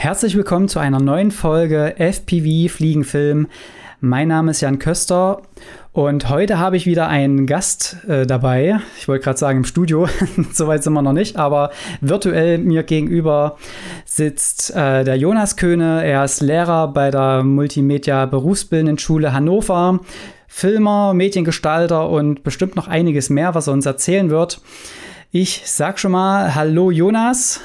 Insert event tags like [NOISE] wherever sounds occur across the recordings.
Herzlich willkommen zu einer neuen Folge FPV Fliegenfilm. Mein Name ist Jan Köster und heute habe ich wieder einen Gast äh, dabei. Ich wollte gerade sagen im Studio, [LAUGHS] soweit sind wir noch nicht, aber virtuell mir gegenüber sitzt äh, der Jonas Köhne. Er ist Lehrer bei der Multimedia Berufsbildenden Schule Hannover, Filmer, Mediengestalter und bestimmt noch einiges mehr, was er uns erzählen wird. Ich sag schon mal Hallo Jonas.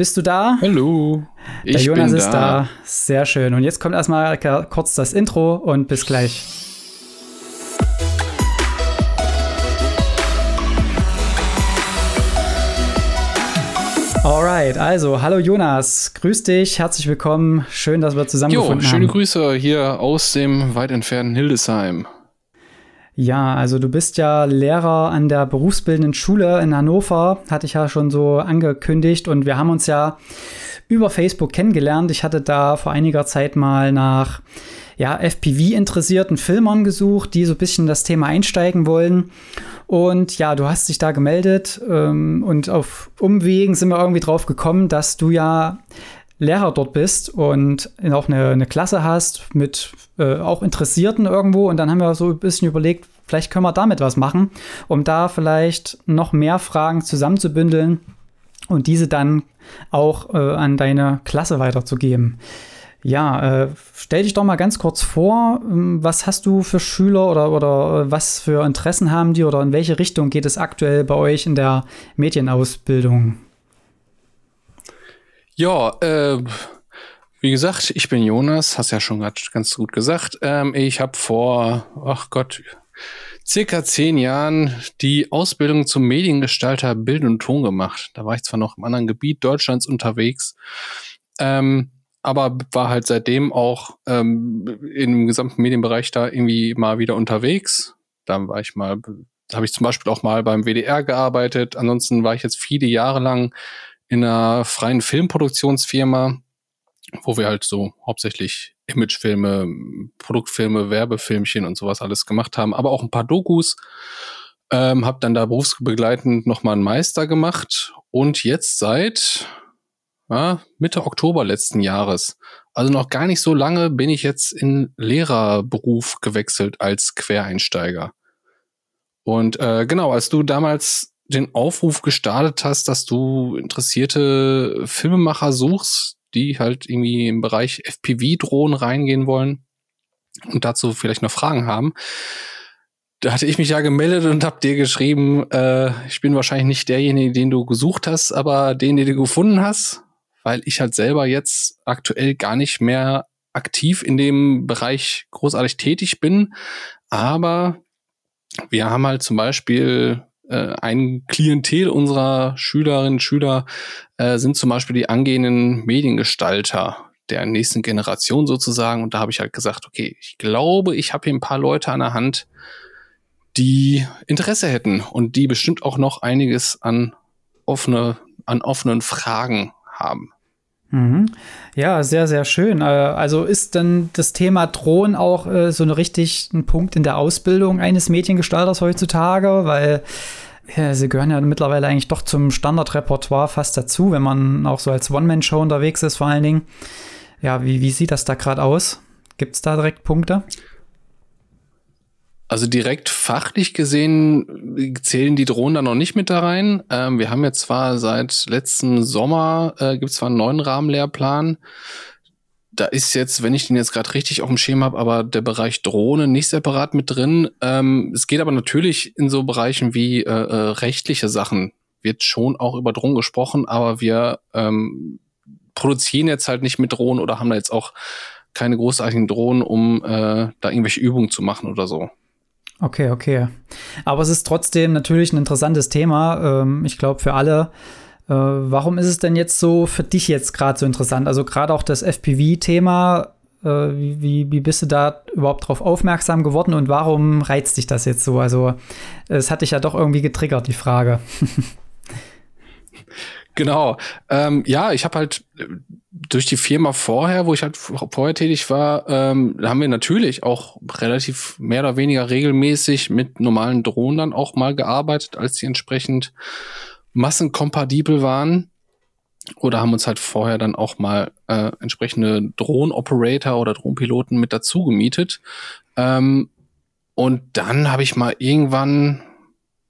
Bist du da? Hallo. Der ich Jonas ist da. da. Sehr schön. Und jetzt kommt erstmal kurz das Intro und bis gleich. Alright, also hallo Jonas, grüß dich, herzlich willkommen, schön, dass wir zusammengefunden jo, schöne haben. Schöne Grüße hier aus dem weit entfernten Hildesheim. Ja, also du bist ja Lehrer an der berufsbildenden Schule in Hannover, hatte ich ja schon so angekündigt und wir haben uns ja über Facebook kennengelernt. Ich hatte da vor einiger Zeit mal nach ja, FPV-interessierten Filmern gesucht, die so ein bisschen das Thema einsteigen wollen. Und ja, du hast dich da gemeldet ähm, und auf Umwegen sind wir irgendwie drauf gekommen, dass du ja Lehrer dort bist und auch eine, eine Klasse hast mit äh, auch Interessierten irgendwo. Und dann haben wir so ein bisschen überlegt, vielleicht können wir damit was machen, um da vielleicht noch mehr Fragen zusammenzubündeln und diese dann auch äh, an deine Klasse weiterzugeben. Ja, äh, stell dich doch mal ganz kurz vor, ähm, was hast du für Schüler oder, oder äh, was für Interessen haben die oder in welche Richtung geht es aktuell bei euch in der Medienausbildung? Ja, äh, wie gesagt, ich bin Jonas, hast ja schon ganz gut gesagt. Ähm, ich habe vor, ach Gott, circa zehn Jahren die Ausbildung zum Mediengestalter Bild und Ton gemacht. Da war ich zwar noch im anderen Gebiet Deutschlands unterwegs, ähm, aber war halt seitdem auch ähm, im gesamten Medienbereich da irgendwie mal wieder unterwegs. Da war ich mal, habe ich zum Beispiel auch mal beim WDR gearbeitet. Ansonsten war ich jetzt viele Jahre lang in einer freien Filmproduktionsfirma, wo wir halt so hauptsächlich Imagefilme, Produktfilme, Werbefilmchen und sowas alles gemacht haben, aber auch ein paar Dokus. Ähm, habe dann da berufsbegleitend nochmal einen Meister gemacht und jetzt seit ja, Mitte Oktober letzten Jahres, also noch gar nicht so lange, bin ich jetzt in Lehrerberuf gewechselt als Quereinsteiger. Und äh, genau, als du damals den Aufruf gestartet hast, dass du interessierte Filmemacher suchst, die halt irgendwie im Bereich FPV-Drohnen reingehen wollen und dazu vielleicht noch Fragen haben. Da hatte ich mich ja gemeldet und hab dir geschrieben, äh, ich bin wahrscheinlich nicht derjenige, den du gesucht hast, aber den, den du gefunden hast, weil ich halt selber jetzt aktuell gar nicht mehr aktiv in dem Bereich großartig tätig bin. Aber wir haben halt zum Beispiel äh, ein Klientel unserer Schülerinnen und Schüler äh, sind zum Beispiel die angehenden Mediengestalter der nächsten Generation sozusagen. Und da habe ich halt gesagt, okay, ich glaube, ich habe hier ein paar Leute an der Hand, die Interesse hätten und die bestimmt auch noch einiges an offene, an offenen Fragen haben. Mhm. Ja, sehr, sehr schön. Äh, also ist dann das Thema Drohnen auch äh, so ein richtig ein Punkt in der Ausbildung eines Mediengestalters heutzutage, weil ja, sie gehören ja mittlerweile eigentlich doch zum Standardrepertoire fast dazu, wenn man auch so als One-Man-Show unterwegs ist, vor allen Dingen. Ja, wie, wie sieht das da gerade aus? Gibt es da direkt Punkte? Also direkt fachlich gesehen zählen die Drohnen da noch nicht mit da rein. Ähm, wir haben jetzt zwar seit letzten Sommer, äh, gibt es zwar einen neuen Rahmenlehrplan. Da ist jetzt, wenn ich den jetzt gerade richtig auf dem Schirm habe, aber der Bereich Drohne nicht separat mit drin. Ähm, es geht aber natürlich in so Bereichen wie äh, äh, rechtliche Sachen. Wird schon auch über Drohnen gesprochen, aber wir ähm, produzieren jetzt halt nicht mit Drohnen oder haben da jetzt auch keine großartigen Drohnen, um äh, da irgendwelche Übungen zu machen oder so. Okay, okay. Aber es ist trotzdem natürlich ein interessantes Thema. Ähm, ich glaube, für alle. Äh, warum ist es denn jetzt so für dich jetzt gerade so interessant? Also gerade auch das FPV-Thema. Äh, wie, wie bist du da überhaupt drauf aufmerksam geworden und warum reizt dich das jetzt so? Also, es hat dich ja doch irgendwie getriggert, die Frage. [LAUGHS] Genau. Ähm, ja, ich habe halt äh, durch die Firma vorher, wo ich halt vorher tätig war, ähm, haben wir natürlich auch relativ mehr oder weniger regelmäßig mit normalen Drohnen dann auch mal gearbeitet, als die entsprechend massenkompatibel waren. oder haben uns halt vorher dann auch mal äh, entsprechende Drohnen-Operator oder Drohnenpiloten mit dazu gemietet. Ähm, und dann habe ich mal irgendwann,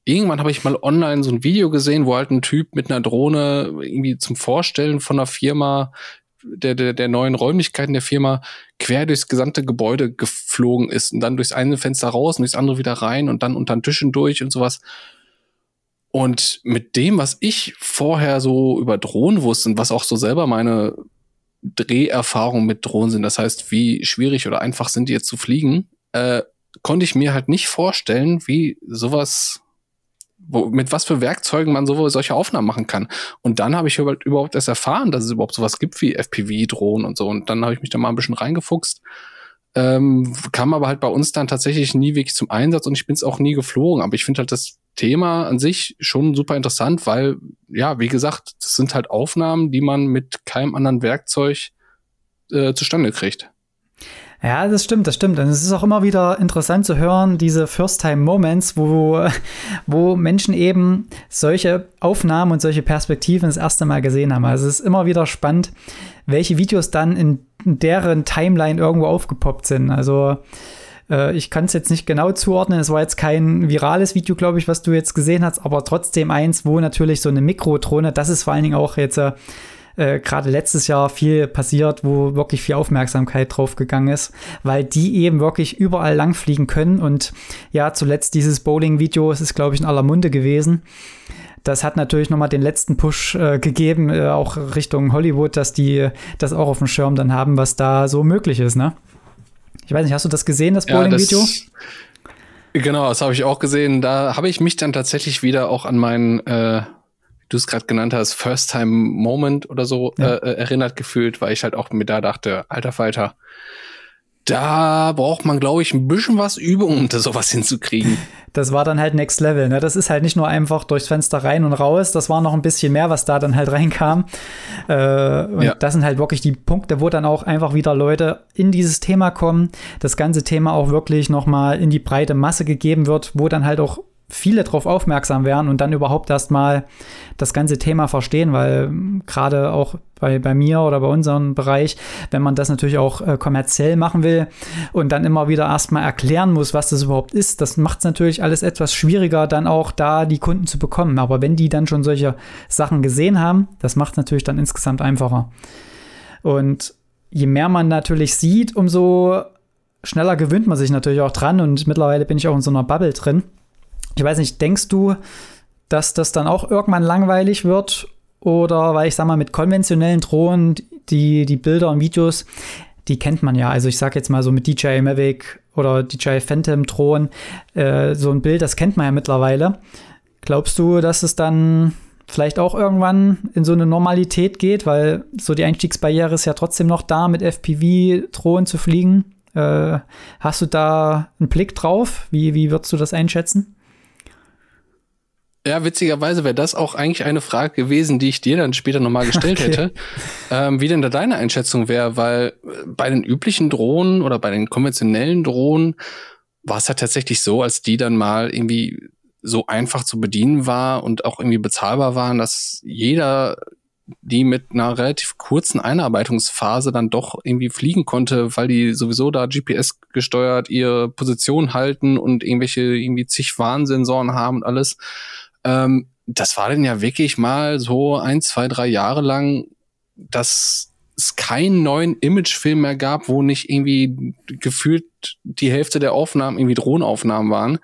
irgendwann habe ich mal online so ein Video gesehen, wo halt ein Typ mit einer Drohne irgendwie zum Vorstellen von einer Firma, der, der, der neuen Räumlichkeiten der Firma quer durchs gesamte Gebäude geflogen ist und dann durchs eine Fenster raus und durchs andere wieder rein und dann unter den Tischen durch und sowas. Und mit dem, was ich vorher so über Drohnen wusste und was auch so selber meine Dreherfahrungen mit Drohnen sind, das heißt, wie schwierig oder einfach sind die jetzt zu fliegen, äh, konnte ich mir halt nicht vorstellen, wie sowas, wo, mit was für Werkzeugen man so, solche Aufnahmen machen kann. Und dann habe ich überhaupt erst erfahren, dass es überhaupt sowas gibt wie FPV-Drohnen und so. Und dann habe ich mich da mal ein bisschen reingefuchst. Ähm, kam aber halt bei uns dann tatsächlich nie wirklich zum Einsatz und ich bin es auch nie geflogen. Aber ich finde halt das Thema an sich schon super interessant, weil, ja, wie gesagt, das sind halt Aufnahmen, die man mit keinem anderen Werkzeug äh, zustande kriegt. Ja, das stimmt, das stimmt. Und es ist auch immer wieder interessant zu hören, diese First-Time-Moments, wo, wo Menschen eben solche Aufnahmen und solche Perspektiven das erste Mal gesehen haben. Also es ist immer wieder spannend, welche Videos dann in deren Timeline irgendwo aufgepoppt sind. Also äh, ich kann es jetzt nicht genau zuordnen. Es war jetzt kein virales Video, glaube ich, was du jetzt gesehen hast, aber trotzdem eins, wo natürlich so eine Mikrodrohne, das ist vor allen Dingen auch jetzt äh, äh, gerade letztes Jahr viel passiert, wo wirklich viel Aufmerksamkeit drauf gegangen ist, weil die eben wirklich überall langfliegen können. Und ja, zuletzt dieses Bowling-Video, es ist, glaube ich, in aller Munde gewesen. Das hat natürlich nochmal den letzten Push äh, gegeben, äh, auch Richtung Hollywood, dass die das auch auf dem Schirm dann haben, was da so möglich ist, ne? Ich weiß nicht, hast du das gesehen, das Bowling-Video? Ja, genau, das habe ich auch gesehen. Da habe ich mich dann tatsächlich wieder auch an meinen, äh, du es gerade genannt hast, First-Time-Moment oder so ja. äh, erinnert gefühlt, weil ich halt auch mir da dachte, alter Falter, da braucht man, glaube ich, ein bisschen was Übung, um sowas hinzukriegen. [LAUGHS] Das war dann halt Next Level. Ne? Das ist halt nicht nur einfach durchs Fenster rein und raus. Das war noch ein bisschen mehr, was da dann halt [LAUGHS] reinkam. Äh, und ja. das sind halt wirklich die Punkte, wo dann auch einfach wieder Leute in dieses Thema kommen. Das ganze Thema auch wirklich noch mal in die breite Masse gegeben wird, wo dann halt auch viele darauf aufmerksam werden und dann überhaupt erstmal das ganze Thema verstehen, weil gerade auch bei, bei mir oder bei unserem Bereich, wenn man das natürlich auch äh, kommerziell machen will und dann immer wieder erstmal erklären muss, was das überhaupt ist, das macht es natürlich alles etwas schwieriger, dann auch da die Kunden zu bekommen. Aber wenn die dann schon solche Sachen gesehen haben, das macht es natürlich dann insgesamt einfacher. Und je mehr man natürlich sieht, umso schneller gewöhnt man sich natürlich auch dran und mittlerweile bin ich auch in so einer Bubble drin. Ich weiß nicht, denkst du, dass das dann auch irgendwann langweilig wird? Oder weil ich sag mal, mit konventionellen Drohnen, die, die Bilder und Videos, die kennt man ja. Also ich sag jetzt mal so mit DJI Mavic oder DJI Phantom Drohnen, äh, so ein Bild, das kennt man ja mittlerweile. Glaubst du, dass es dann vielleicht auch irgendwann in so eine Normalität geht, weil so die Einstiegsbarriere ist ja trotzdem noch da, mit FPV-Drohnen zu fliegen. Äh, hast du da einen Blick drauf? Wie, wie würdest du das einschätzen? Ja, witzigerweise wäre das auch eigentlich eine Frage gewesen, die ich dir dann später nochmal gestellt okay. hätte, ähm, wie denn da deine Einschätzung wäre, weil äh, bei den üblichen Drohnen oder bei den konventionellen Drohnen war es ja tatsächlich so, als die dann mal irgendwie so einfach zu bedienen war und auch irgendwie bezahlbar waren, dass jeder die mit einer relativ kurzen Einarbeitungsphase dann doch irgendwie fliegen konnte, weil die sowieso da GPS gesteuert ihre Position halten und irgendwelche irgendwie zig Warnsensoren haben und alles. Ähm, das war dann ja wirklich mal so ein, zwei, drei Jahre lang, dass es keinen neuen Imagefilm mehr gab, wo nicht irgendwie gefühlt die Hälfte der Aufnahmen irgendwie Drohnenaufnahmen waren.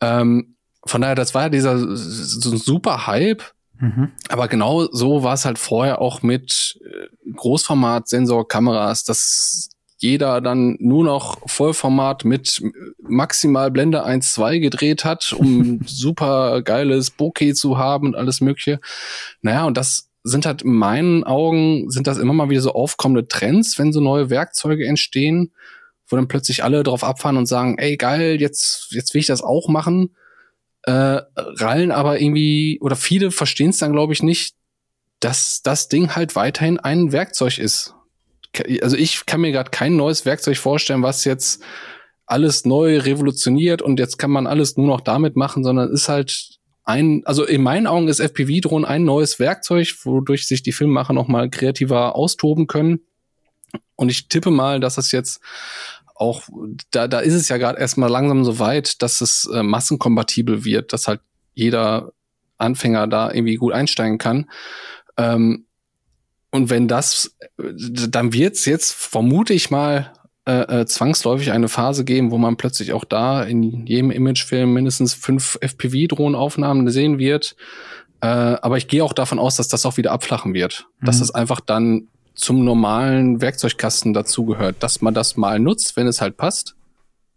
Ähm, von daher, das war ja dieser so ein super Hype. Mhm. Aber genau so war es halt vorher auch mit äh, Großformat-Sensorkameras. Das jeder dann nur noch Vollformat mit maximal Blende 1.2 gedreht hat, um [LAUGHS] super geiles Bokeh zu haben und alles mögliche. Naja, und das sind halt in meinen Augen, sind das immer mal wieder so aufkommende Trends, wenn so neue Werkzeuge entstehen, wo dann plötzlich alle drauf abfahren und sagen, ey geil, jetzt, jetzt will ich das auch machen. Äh, rallen aber irgendwie, oder viele verstehen es dann, glaube ich, nicht, dass das Ding halt weiterhin ein Werkzeug ist also ich kann mir gerade kein neues Werkzeug vorstellen, was jetzt alles neu revolutioniert und jetzt kann man alles nur noch damit machen, sondern ist halt ein, also in meinen Augen ist FPV-Drohnen ein neues Werkzeug, wodurch sich die Filmemacher noch mal kreativer austoben können. Und ich tippe mal, dass es jetzt auch, da, da ist es ja gerade erstmal langsam so weit, dass es äh, massenkompatibel wird, dass halt jeder Anfänger da irgendwie gut einsteigen kann. Ähm, und wenn das, dann wird es jetzt, vermute ich mal, äh, äh, zwangsläufig eine Phase geben, wo man plötzlich auch da in jedem Imagefilm mindestens fünf FPV-Drohnenaufnahmen sehen wird. Äh, aber ich gehe auch davon aus, dass das auch wieder abflachen wird. Mhm. Dass das einfach dann zum normalen Werkzeugkasten dazugehört, dass man das mal nutzt, wenn es halt passt,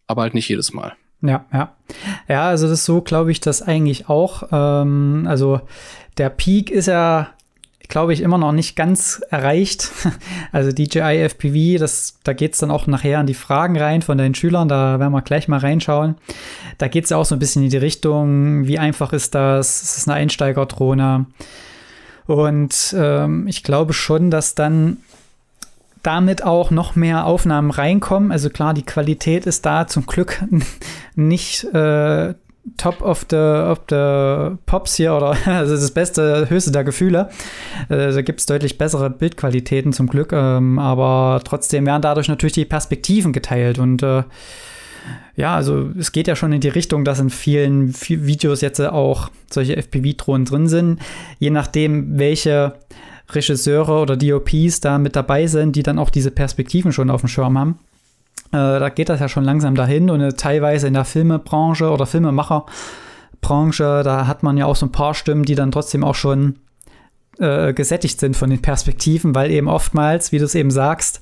aber halt nicht jedes Mal. Ja, ja. Ja, also das ist so, glaube ich, das eigentlich auch. Ähm, also der Peak ist ja glaube ich, immer noch nicht ganz erreicht. [LAUGHS] Also DJI FPV, das, da geht es dann auch nachher an die Fragen rein von deinen Schülern, da werden wir gleich mal reinschauen. Da geht es ja auch so ein bisschen in die Richtung, wie einfach ist das? Ist es eine Einsteigerdrohne? Und ähm, ich glaube schon, dass dann damit auch noch mehr Aufnahmen reinkommen. Also klar, die Qualität ist da zum Glück [LAUGHS] nicht äh, Top of the, of the Pops hier oder [LAUGHS] also das beste, höchste der Gefühle. Äh, da gibt es deutlich bessere Bildqualitäten zum Glück, ähm, aber trotzdem werden dadurch natürlich die Perspektiven geteilt und äh, ja, also es geht ja schon in die Richtung, dass in vielen Videos jetzt auch solche FPV-Drohnen drin sind. Je nachdem, welche Regisseure oder DOPs da mit dabei sind, die dann auch diese Perspektiven schon auf dem Schirm haben. Äh, da geht das ja schon langsam dahin und äh, teilweise in der Filmebranche oder Filmemacherbranche, da hat man ja auch so ein paar Stimmen, die dann trotzdem auch schon äh, gesättigt sind von den Perspektiven, weil eben oftmals, wie du es eben sagst,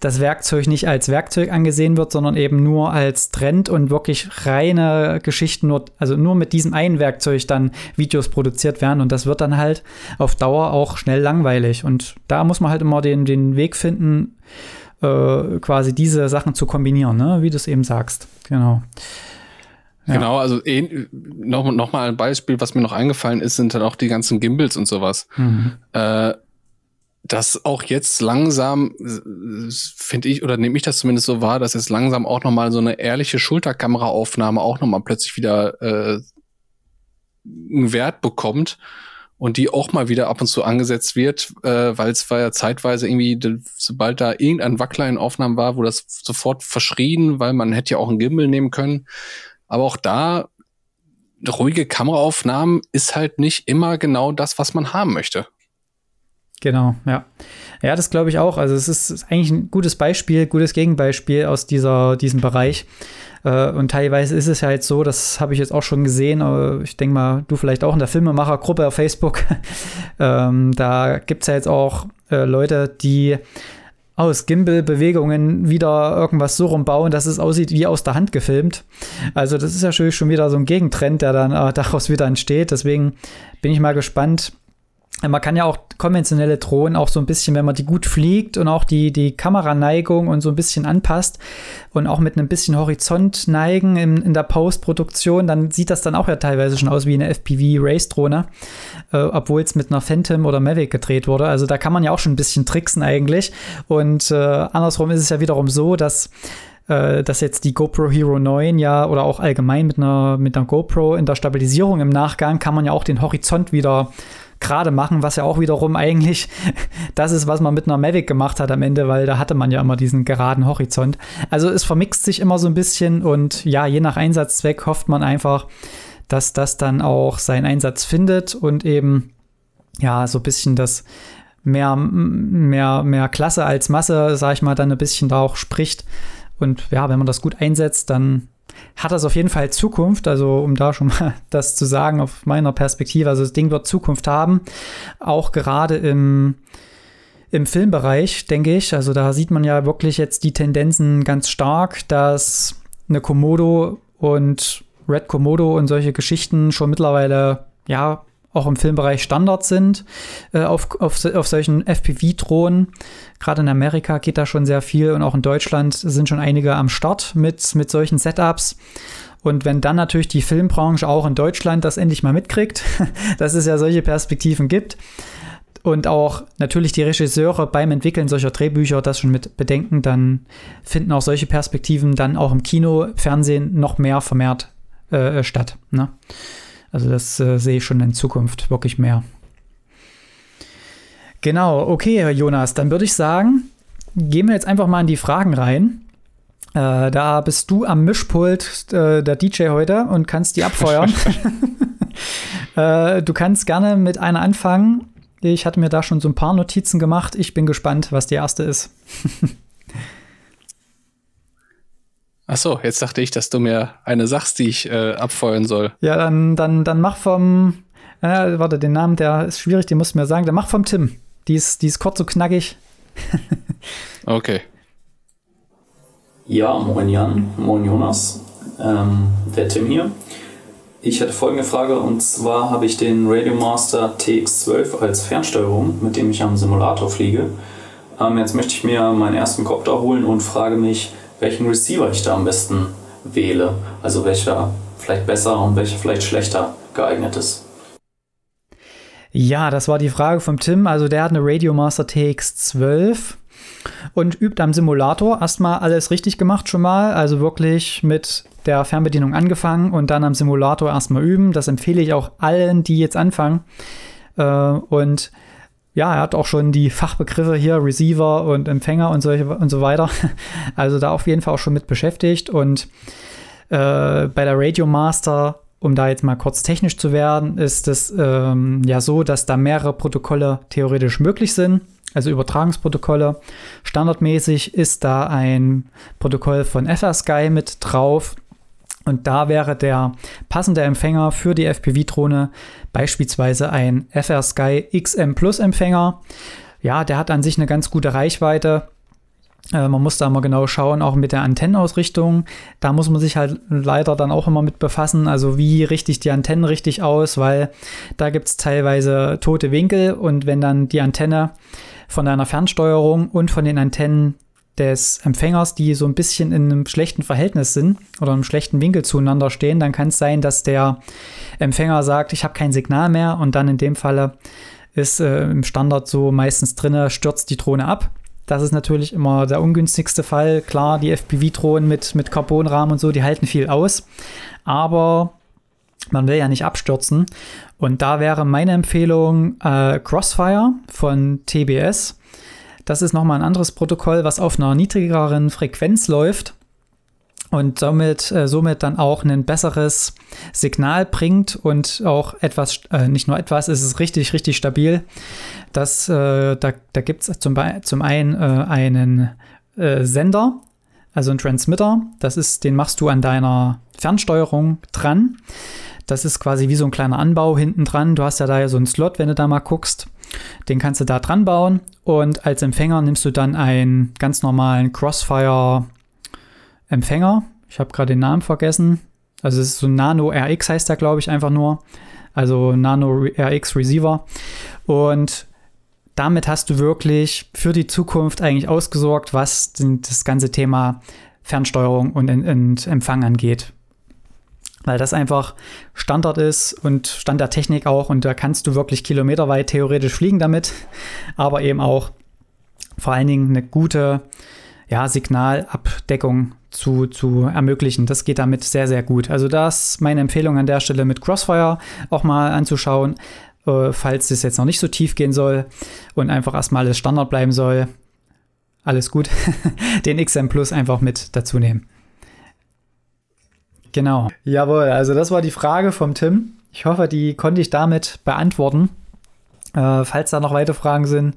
das Werkzeug nicht als Werkzeug angesehen wird, sondern eben nur als Trend und wirklich reine Geschichten, nur, also nur mit diesem einen Werkzeug dann Videos produziert werden und das wird dann halt auf Dauer auch schnell langweilig. Und da muss man halt immer den, den Weg finden, äh, quasi diese Sachen zu kombinieren, ne? wie du es eben sagst. Genau. Ja. Genau, also eh, noch, noch mal ein Beispiel, was mir noch eingefallen ist, sind dann auch die ganzen Gimbals und sowas. Mhm. Äh, dass auch jetzt langsam, finde ich, oder nehme ich das zumindest so wahr, dass jetzt langsam auch noch mal so eine ehrliche Schulterkameraaufnahme auch noch mal plötzlich wieder äh, einen Wert bekommt und die auch mal wieder ab und zu angesetzt wird, äh, weil es war ja zeitweise irgendwie, sobald da irgendein Wackler in Aufnahmen war, wo das sofort verschrien, weil man hätte ja auch einen Gimbal nehmen können. Aber auch da, ruhige Kameraaufnahmen ist halt nicht immer genau das, was man haben möchte. Genau, ja. Ja, das glaube ich auch. Also es ist eigentlich ein gutes Beispiel, gutes Gegenbeispiel aus dieser, diesem Bereich. Äh, und teilweise ist es ja jetzt so, das habe ich jetzt auch schon gesehen, aber ich denke mal, du vielleicht auch in der Filmemachergruppe auf Facebook. [LAUGHS] ähm, da gibt es ja jetzt auch äh, Leute, die aus Gimbal-Bewegungen wieder irgendwas so rumbauen, dass es aussieht wie aus der Hand gefilmt. Also das ist ja schon wieder so ein Gegentrend, der dann äh, daraus wieder entsteht. Deswegen bin ich mal gespannt, man kann ja auch konventionelle Drohnen auch so ein bisschen, wenn man die gut fliegt und auch die, die Kameraneigung und so ein bisschen anpasst und auch mit einem bisschen Horizont neigen in, in der Postproduktion, dann sieht das dann auch ja teilweise schon aus wie eine FPV-Race-Drohne, äh, obwohl es mit einer Phantom oder Mavic gedreht wurde. Also da kann man ja auch schon ein bisschen tricksen eigentlich. Und äh, andersrum ist es ja wiederum so, dass äh, dass jetzt die GoPro Hero 9 ja oder auch allgemein mit einer, mit einer GoPro in der Stabilisierung im Nachgang kann man ja auch den Horizont wieder gerade machen, was ja auch wiederum eigentlich [LAUGHS] das ist, was man mit einer Mavic gemacht hat am Ende, weil da hatte man ja immer diesen geraden Horizont. Also es vermixt sich immer so ein bisschen und ja, je nach Einsatzzweck hofft man einfach, dass das dann auch seinen Einsatz findet und eben ja, so ein bisschen das mehr, mehr, mehr Klasse als Masse, sag ich mal, dann ein bisschen da auch spricht. Und ja, wenn man das gut einsetzt, dann hat das auf jeden Fall Zukunft. Also, um da schon mal [LAUGHS] das zu sagen, auf meiner Perspektive. Also, das Ding wird Zukunft haben. Auch gerade im, im Filmbereich, denke ich. Also, da sieht man ja wirklich jetzt die Tendenzen ganz stark, dass eine Komodo und Red Komodo und solche Geschichten schon mittlerweile ja auch im Filmbereich Standard sind äh, auf, auf, auf solchen FPV-Drohnen. Gerade in Amerika geht da schon sehr viel und auch in Deutschland sind schon einige am Start mit, mit solchen Setups. Und wenn dann natürlich die Filmbranche auch in Deutschland das endlich mal mitkriegt, [LAUGHS] dass es ja solche Perspektiven gibt und auch natürlich die Regisseure beim Entwickeln solcher Drehbücher das schon mit bedenken, dann finden auch solche Perspektiven dann auch im Kino, Fernsehen noch mehr vermehrt äh, statt. Ne? Also das äh, sehe ich schon in Zukunft wirklich mehr. Genau, okay, Jonas, dann würde ich sagen, gehen wir jetzt einfach mal in die Fragen rein. Äh, da bist du am Mischpult äh, der DJ heute und kannst die abfeuern. [LAUGHS] äh, du kannst gerne mit einer anfangen. Ich hatte mir da schon so ein paar Notizen gemacht. Ich bin gespannt, was die erste ist. [LAUGHS] Ach so, jetzt dachte ich, dass du mir eine sagst, die ich äh, abfeuern soll. Ja, dann, dann, dann mach vom. Äh, warte, den Namen, der ist schwierig, den musst du mir sagen. Dann mach vom Tim. Die ist, die ist kurz so knackig. [LAUGHS] okay. Ja, moin Jan, moin Jonas. Ähm, der Tim hier. Ich hätte folgende Frage und zwar habe ich den Radiomaster TX12 als Fernsteuerung, mit dem ich am Simulator fliege. Ähm, jetzt möchte ich mir meinen ersten Copter holen und frage mich, welchen Receiver ich da am besten wähle. Also welcher vielleicht besser und welcher vielleicht schlechter geeignet ist. Ja, das war die Frage vom Tim. Also der hat eine Radiomaster TX12 und übt am Simulator. Erstmal alles richtig gemacht schon mal. Also wirklich mit der Fernbedienung angefangen und dann am Simulator erstmal üben. Das empfehle ich auch allen, die jetzt anfangen. Äh, und ja, er hat auch schon die Fachbegriffe hier, Receiver und Empfänger und, solche, und so weiter. [LAUGHS] Also da auf jeden Fall auch schon mit beschäftigt. Und äh, bei der Radio Master, um da jetzt mal kurz technisch zu werden, ist es ähm, ja so, dass da mehrere Protokolle theoretisch möglich sind. Also Übertragungsprotokolle. Standardmäßig ist da ein Protokoll von FrSky mit drauf. Und da wäre der passende Empfänger für die FPV-Drohne beispielsweise ein FR-Sky XM Plus Empfänger. Ja, der hat an sich eine ganz gute Reichweite. Äh, man muss da mal genau schauen, auch mit der Antennenausrichtung. Da muss man sich halt leider dann auch immer mit befassen. Also wie richte ich die Antennen richtig aus, weil da gibt es teilweise tote Winkel und wenn dann die Antenne von einer Fernsteuerung und von den Antennen des Empfängers, die so ein bisschen in einem schlechten Verhältnis sind oder einem schlechten Winkel zueinander stehen, dann kann es sein, dass der Empfänger sagt, ich habe kein Signal mehr und dann in dem Falle ist äh, im Standard so meistens drinne, stürzt die Drohne ab. Das ist natürlich immer der ungünstigste Fall. Klar, die FPV-Drohnen mit, mit Carbonrahmen und so, die halten viel aus. Aber man will ja nicht abstürzen. Und da wäre meine Empfehlung äh, Crossfire von TBS. Das ist nochmal ein anderes Protokoll, was auf einer niedrigeren Frequenz läuft und somit, äh, somit dann auch ein besseres Signal bringt und auch etwas, äh, nicht nur etwas, es ist richtig, richtig stabil. Das, äh, da da gibt es zum, zum einen äh, einen äh, Sender, also einen Transmitter, das ist, den machst du an deiner Fernsteuerung dran. Das ist quasi wie so ein kleiner Anbau hinten dran. Du hast ja da so einen Slot, wenn du da mal guckst. Den kannst du da dran bauen und als Empfänger nimmst du dann einen ganz normalen Crossfire-Empfänger. Ich habe gerade den Namen vergessen. Also es ist so ein Nano RX heißt der, glaube ich, einfach nur. Also Nano RX Receiver. Und damit hast du wirklich für die Zukunft eigentlich ausgesorgt, was das ganze Thema Fernsteuerung und, und Empfang angeht weil das einfach Standard ist und Stand der Technik auch und da kannst du wirklich kilometerweit theoretisch fliegen damit, aber eben auch vor allen Dingen eine gute ja, Signalabdeckung zu, zu ermöglichen. Das geht damit sehr, sehr gut. Also das ist meine Empfehlung an der Stelle mit Crossfire auch mal anzuschauen, äh, falls es jetzt noch nicht so tief gehen soll und einfach erstmal alles Standard bleiben soll. Alles gut. [LAUGHS] Den XM Plus einfach mit dazu nehmen. Genau. Jawohl, also das war die Frage vom Tim. Ich hoffe, die konnte ich damit beantworten. Äh, falls da noch weitere Fragen sind,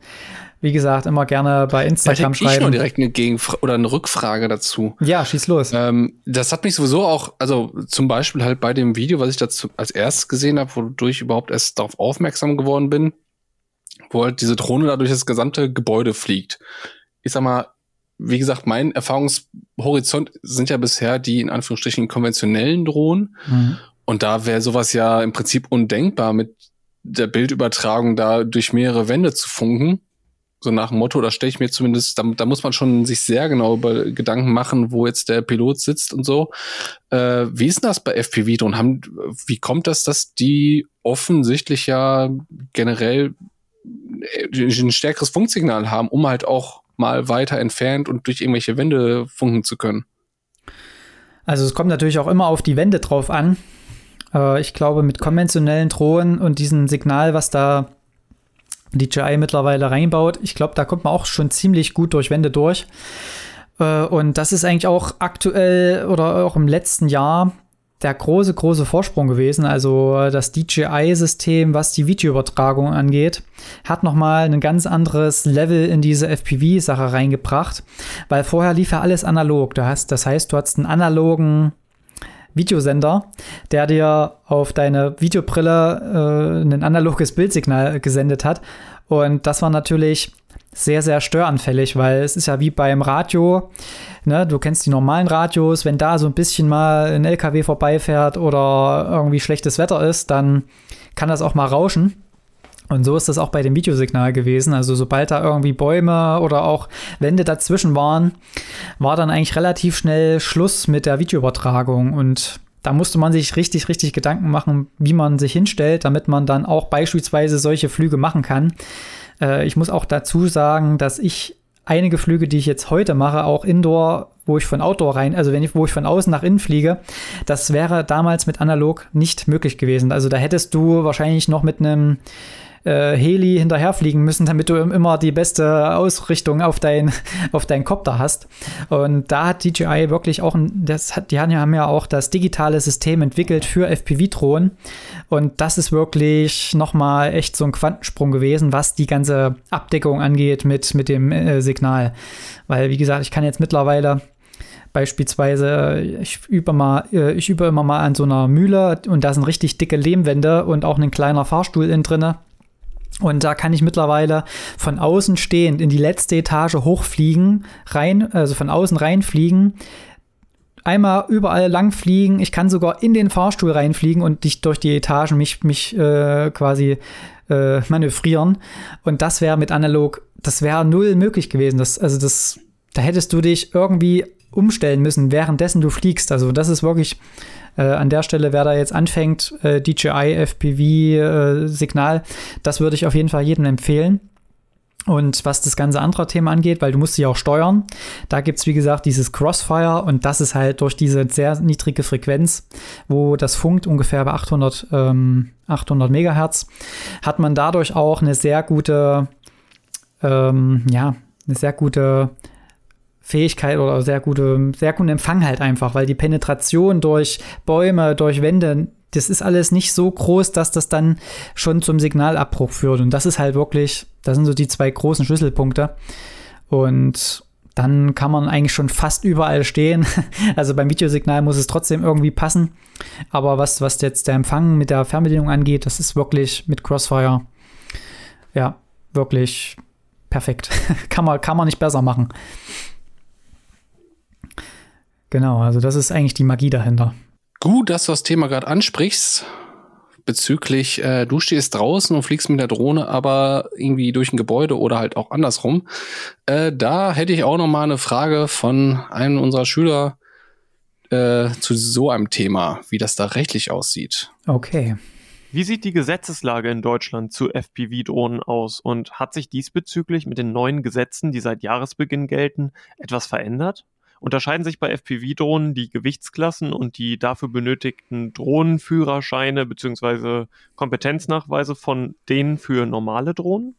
wie gesagt, immer gerne bei Instagram schreiben. Ich noch direkt eine Gegenfrage oder eine Rückfrage dazu. Ja, schieß los. Ähm, das hat mich sowieso auch, also zum Beispiel halt bei dem Video, was ich dazu als erstes gesehen habe, wodurch ich überhaupt erst darauf aufmerksam geworden bin, wo halt diese Drohne da durch das gesamte Gebäude fliegt. Ich sag mal, wie gesagt, mein Erfahrungshorizont sind ja bisher die in Anführungsstrichen konventionellen Drohnen. Mhm. Und da wäre sowas ja im Prinzip undenkbar, mit der Bildübertragung da durch mehrere Wände zu funken. So nach dem Motto, da stelle ich mir zumindest, da, da, muss man schon sich sehr genau über Gedanken machen, wo jetzt der Pilot sitzt und so. Äh, wie ist denn das bei FPV-Drohnen? Wie kommt das, dass die offensichtlich ja generell ein stärkeres Funksignal haben, um halt auch mal weiter entfernt und durch irgendwelche Wände funken zu können. Also es kommt natürlich auch immer auf die Wände drauf an. Äh, ich glaube, mit konventionellen Drohnen und diesem Signal, was da DJI mittlerweile reinbaut, ich glaube, da kommt man auch schon ziemlich gut durch Wände durch. Äh, und das ist eigentlich auch aktuell oder auch im letzten Jahr der große, große Vorsprung gewesen. Also das DJI-System, was die Videoübertragung angeht, hat nochmal ein ganz anderes Level in diese FPV-Sache reingebracht, weil vorher lief ja alles analog. Das heißt, du hast einen analogen Videosender, der dir auf deine Videobrille äh, ein analoges Bildsignal gesendet hat. Und das war natürlich sehr, sehr störanfällig, weil es ist ja wie beim Radio, ne, du kennst die normalen Radios, wenn da so ein bisschen mal ein LKW vorbeifährt oder irgendwie schlechtes Wetter ist, dann kann das auch mal rauschen. Und so ist das auch bei dem Videosignal gewesen. Also sobald da irgendwie Bäume oder auch Wände dazwischen waren, war dann eigentlich relativ schnell Schluss mit der Videoübertragung. Und da musste man sich richtig, richtig Gedanken machen, wie man sich hinstellt, damit man dann auch beispielsweise solche Flüge machen kann. Äh, ich muss auch dazu sagen, dass ich einige Flüge, die ich jetzt heute mache, auch Indoor, wo ich von Outdoor rein, also wenn ich, wo ich von außen nach innen fliege, das wäre damals mit analog nicht möglich gewesen. Also da hättest du wahrscheinlich noch mit einem äh, Heli hinterherfliegen müssen, damit du immer die beste Ausrichtung auf dein, [LAUGHS] auf deinen Copter hast. Und da hat DJI wirklich auch, ein, das hat, die haben ja auch das digitale System entwickelt für FPV-Drohnen. Und das ist wirklich nochmal echt so ein Quantensprung gewesen, was die ganze Abdeckung angeht mit, mit dem äh, Signal. Weil, wie gesagt, ich kann jetzt mittlerweile Beispielsweise, ich übe, mal, äh, ich übe immer mal an so einer Mühle und da sind richtig dicke Lehmwände und auch ein kleiner Fahrstuhl innen drinne. Und da kann ich mittlerweile von außen stehend in die letzte Etage hochfliegen, rein, also von außen reinfliegen, einmal überall lang fliegen. Ich kann sogar in den Fahrstuhl reinfliegen und dich durch die Etagen mich, mich äh, quasi äh, manövrieren. Und das wäre mit analog, das wäre null möglich gewesen. Das, also das, da hättest du dich irgendwie umstellen müssen, währenddessen du fliegst. Also das ist wirklich äh, an der Stelle, wer da jetzt anfängt, äh, DJI FPV äh, Signal, das würde ich auf jeden Fall jedem empfehlen. Und was das ganze andere Thema angeht, weil du musst sie auch steuern, da gibt es wie gesagt dieses Crossfire und das ist halt durch diese sehr niedrige Frequenz, wo das funkt ungefähr bei 800, ähm, 800 Megahertz, hat man dadurch auch eine sehr gute, ähm, ja, eine sehr gute Fähigkeit oder sehr gute, sehr guten Empfang halt einfach, weil die Penetration durch Bäume, durch Wände, das ist alles nicht so groß, dass das dann schon zum Signalabbruch führt. Und das ist halt wirklich, das sind so die zwei großen Schlüsselpunkte. Und dann kann man eigentlich schon fast überall stehen. [LAUGHS] Also beim Videosignal muss es trotzdem irgendwie passen. Aber was, was jetzt der Empfang mit der Fernbedienung angeht, das ist wirklich mit Crossfire, ja, wirklich perfekt. [LAUGHS] kann, man, kann man nicht besser machen. Genau, also das ist eigentlich die Magie dahinter. Gut, dass du das Thema gerade ansprichst. Bezüglich, äh, du stehst draußen und fliegst mit der Drohne, aber irgendwie durch ein Gebäude oder halt auch andersrum. Äh, da hätte ich auch noch mal eine Frage von einem unserer Schüler äh, zu so einem Thema, wie das da rechtlich aussieht. Okay. Wie sieht die Gesetzeslage in Deutschland zu FPV-Drohnen aus und hat sich diesbezüglich mit den neuen Gesetzen, die seit Jahresbeginn gelten, etwas verändert? Unterscheiden sich bei FPV-Drohnen die Gewichtsklassen und die dafür benötigten Drohnenführerscheine bzw. Kompetenznachweise von denen für normale Drohnen?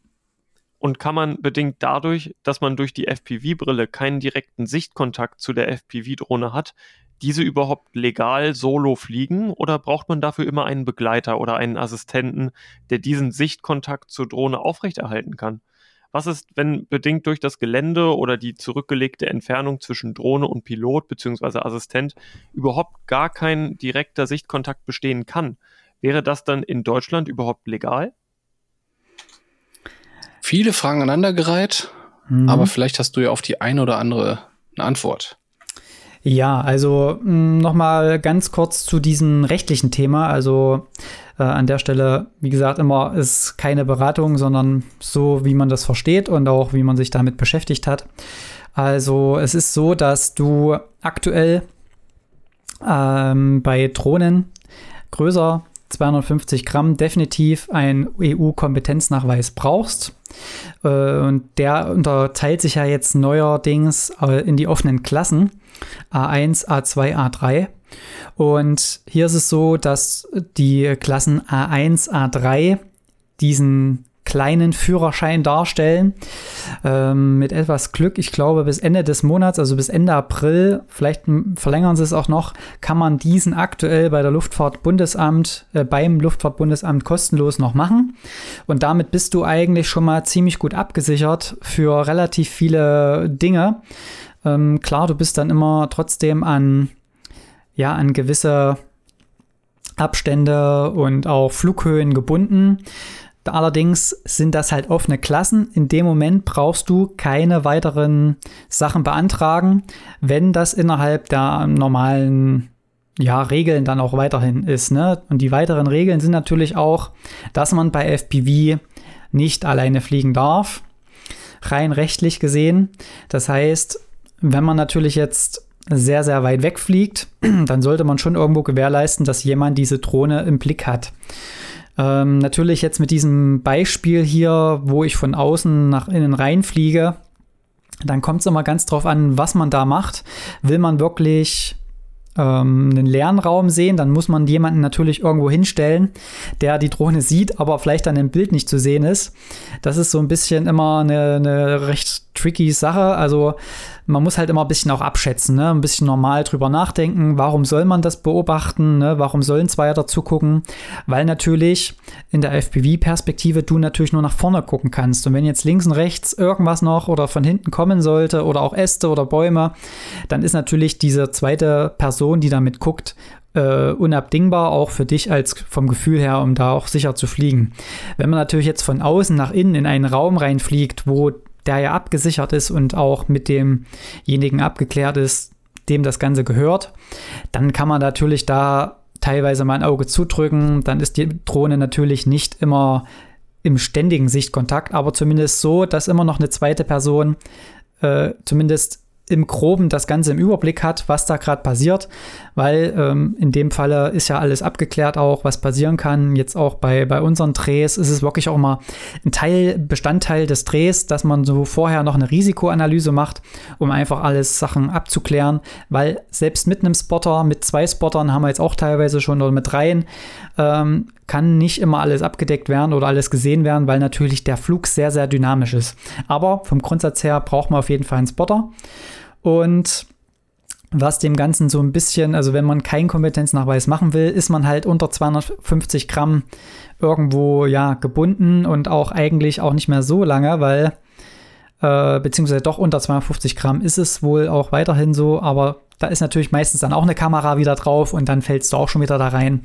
Und kann man bedingt dadurch, dass man durch die FPV-Brille keinen direkten Sichtkontakt zu der FPV-Drohne hat, diese überhaupt legal solo fliegen oder braucht man dafür immer einen Begleiter oder einen Assistenten, der diesen Sichtkontakt zur Drohne aufrechterhalten kann? Was ist, wenn bedingt durch das Gelände oder die zurückgelegte Entfernung zwischen Drohne und Pilot bzw. Assistent überhaupt gar kein direkter Sichtkontakt bestehen kann? Wäre das dann in Deutschland überhaupt legal? Viele Fragen aneinandergereiht, mhm. aber vielleicht hast du ja auf die eine oder andere eine Antwort. Ja, also mm, nochmal ganz kurz zu diesem rechtlichen Thema. Also äh, an der Stelle, wie gesagt, immer ist keine Beratung, sondern so, wie man das versteht und auch wie man sich damit beschäftigt hat. Also es ist so, dass du aktuell ähm, bei Drohnen größer 250 Gramm definitiv einen EU-Kompetenznachweis brauchst. Äh, und der unterteilt sich ja jetzt neuerdings äh, in die offenen Klassen A1, A2, A3. Und hier ist es so, dass die Klassen A1, A3 diesen kleinen Führerschein darstellen. Ähm, mit etwas Glück, ich glaube, bis Ende des Monats, also bis Ende April, vielleicht verlängern sie es auch noch, kann man diesen aktuell bei der Luftfahrtbundesamt, äh, beim Luftfahrtbundesamt kostenlos noch machen. Und damit bist du eigentlich schon mal ziemlich gut abgesichert für relativ viele Dinge. Ähm, klar, du bist dann immer trotzdem an, ja, an gewisse Abstände und auch Flughöhen gebunden. Allerdings sind das halt offene Klassen. In dem Moment brauchst du keine weiteren Sachen beantragen, wenn das innerhalb der normalen ja, Regeln dann auch weiterhin ist. Ne? Und die weiteren Regeln sind natürlich auch, dass man bei FPV nicht alleine fliegen darf, rein rechtlich gesehen. Das heißt, wenn man natürlich jetzt sehr, sehr weit weg fliegt, [CLEARS THROAT] dann sollte man schon irgendwo gewährleisten, dass jemand diese Drohne im Blick hat. Ähm, natürlich jetzt mit diesem Beispiel hier, wo ich von außen nach innen reinfliege, dann kommt es immer ganz drauf an, was man da macht. Will man wirklich ähm, einen leeren Raum sehen, dann muss man jemanden natürlich irgendwo hinstellen, der die Drohne sieht, aber vielleicht dann im Bild nicht zu sehen ist. Das ist so ein bisschen immer eine, eine recht tricky Sache. Also man muss halt immer ein bisschen auch abschätzen, ne? ein bisschen normal drüber nachdenken, warum soll man das beobachten, ne? warum sollen zwei dazu gucken, weil natürlich in der FPV-Perspektive du natürlich nur nach vorne gucken kannst und wenn jetzt links und rechts irgendwas noch oder von hinten kommen sollte oder auch Äste oder Bäume, dann ist natürlich diese zweite Person, die damit guckt, äh, unabdingbar, auch für dich als vom Gefühl her, um da auch sicher zu fliegen. Wenn man natürlich jetzt von außen nach innen in einen Raum reinfliegt, wo der ja abgesichert ist und auch mit demjenigen abgeklärt ist, dem das Ganze gehört, dann kann man natürlich da teilweise mal ein Auge zudrücken. Dann ist die Drohne natürlich nicht immer im ständigen Sichtkontakt, aber zumindest so, dass immer noch eine zweite Person äh, zumindest im Groben das Ganze im Überblick hat, was da gerade passiert, weil ähm, in dem Falle ist ja alles abgeklärt auch, was passieren kann. Jetzt auch bei, bei unseren Drehs ist es wirklich auch mal ein Teil, Bestandteil des Drehs, dass man so vorher noch eine Risikoanalyse macht, um einfach alles Sachen abzuklären, weil selbst mit einem Spotter, mit zwei Spottern haben wir jetzt auch teilweise schon oder mit dreien, ähm, kann nicht immer alles abgedeckt werden oder alles gesehen werden, weil natürlich der Flug sehr, sehr dynamisch ist. Aber vom Grundsatz her braucht man auf jeden Fall einen Spotter. Und was dem Ganzen so ein bisschen, also wenn man keinen Kompetenznachweis machen will, ist man halt unter 250 Gramm irgendwo ja gebunden und auch eigentlich auch nicht mehr so lange, weil äh, beziehungsweise doch unter 250 Gramm ist es wohl auch weiterhin so, aber da ist natürlich meistens dann auch eine Kamera wieder drauf und dann fällst du auch schon wieder da rein.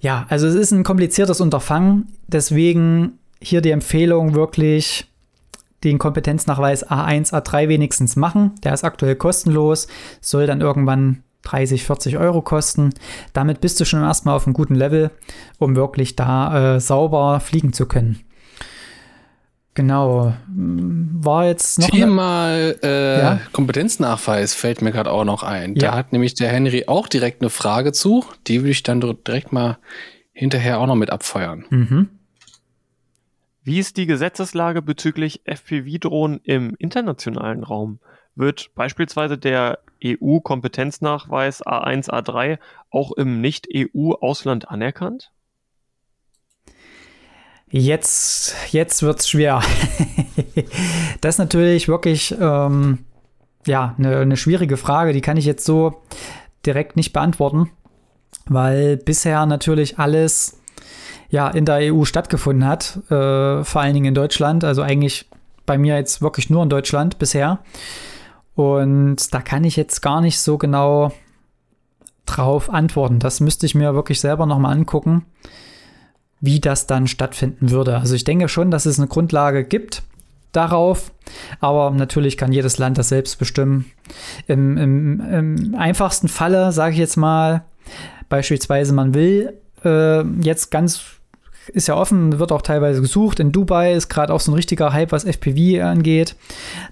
Ja, also es ist ein kompliziertes Unterfangen, deswegen hier die Empfehlung wirklich den Kompetenznachweis A1, A3 wenigstens machen. Der ist aktuell kostenlos, soll dann irgendwann 30, 40 Euro kosten. Damit bist du schon erstmal auf einem guten Level, um wirklich da äh, sauber fliegen zu können. Genau. War jetzt noch. Thema äh, ja? Kompetenznachweis fällt mir gerade auch noch ein. Ja. Da hat nämlich der Henry auch direkt eine Frage zu. Die würde ich dann direkt mal hinterher auch noch mit abfeuern. Mhm. Wie ist die Gesetzeslage bezüglich FPV-Drohnen im internationalen Raum? Wird beispielsweise der EU-Kompetenznachweis A1, A3 auch im Nicht-EU-Ausland anerkannt? Jetzt, jetzt es schwer. [LAUGHS] das ist natürlich wirklich ähm, ja, eine, eine schwierige Frage. Die kann ich jetzt so direkt nicht beantworten, weil bisher natürlich alles ja, in der EU stattgefunden hat, äh, vor allen Dingen in Deutschland, also eigentlich bei mir jetzt wirklich nur in Deutschland bisher. Und da kann ich jetzt gar nicht so genau drauf antworten. Das müsste ich mir wirklich selber nochmal angucken, wie das dann stattfinden würde. Also ich denke schon, dass es eine Grundlage gibt darauf, aber natürlich kann jedes Land das selbst bestimmen. Im, im, im einfachsten Falle, sage ich jetzt mal, beispielsweise man will äh, jetzt ganz ist ja offen, wird auch teilweise gesucht. In Dubai ist gerade auch so ein richtiger Hype, was FPV angeht.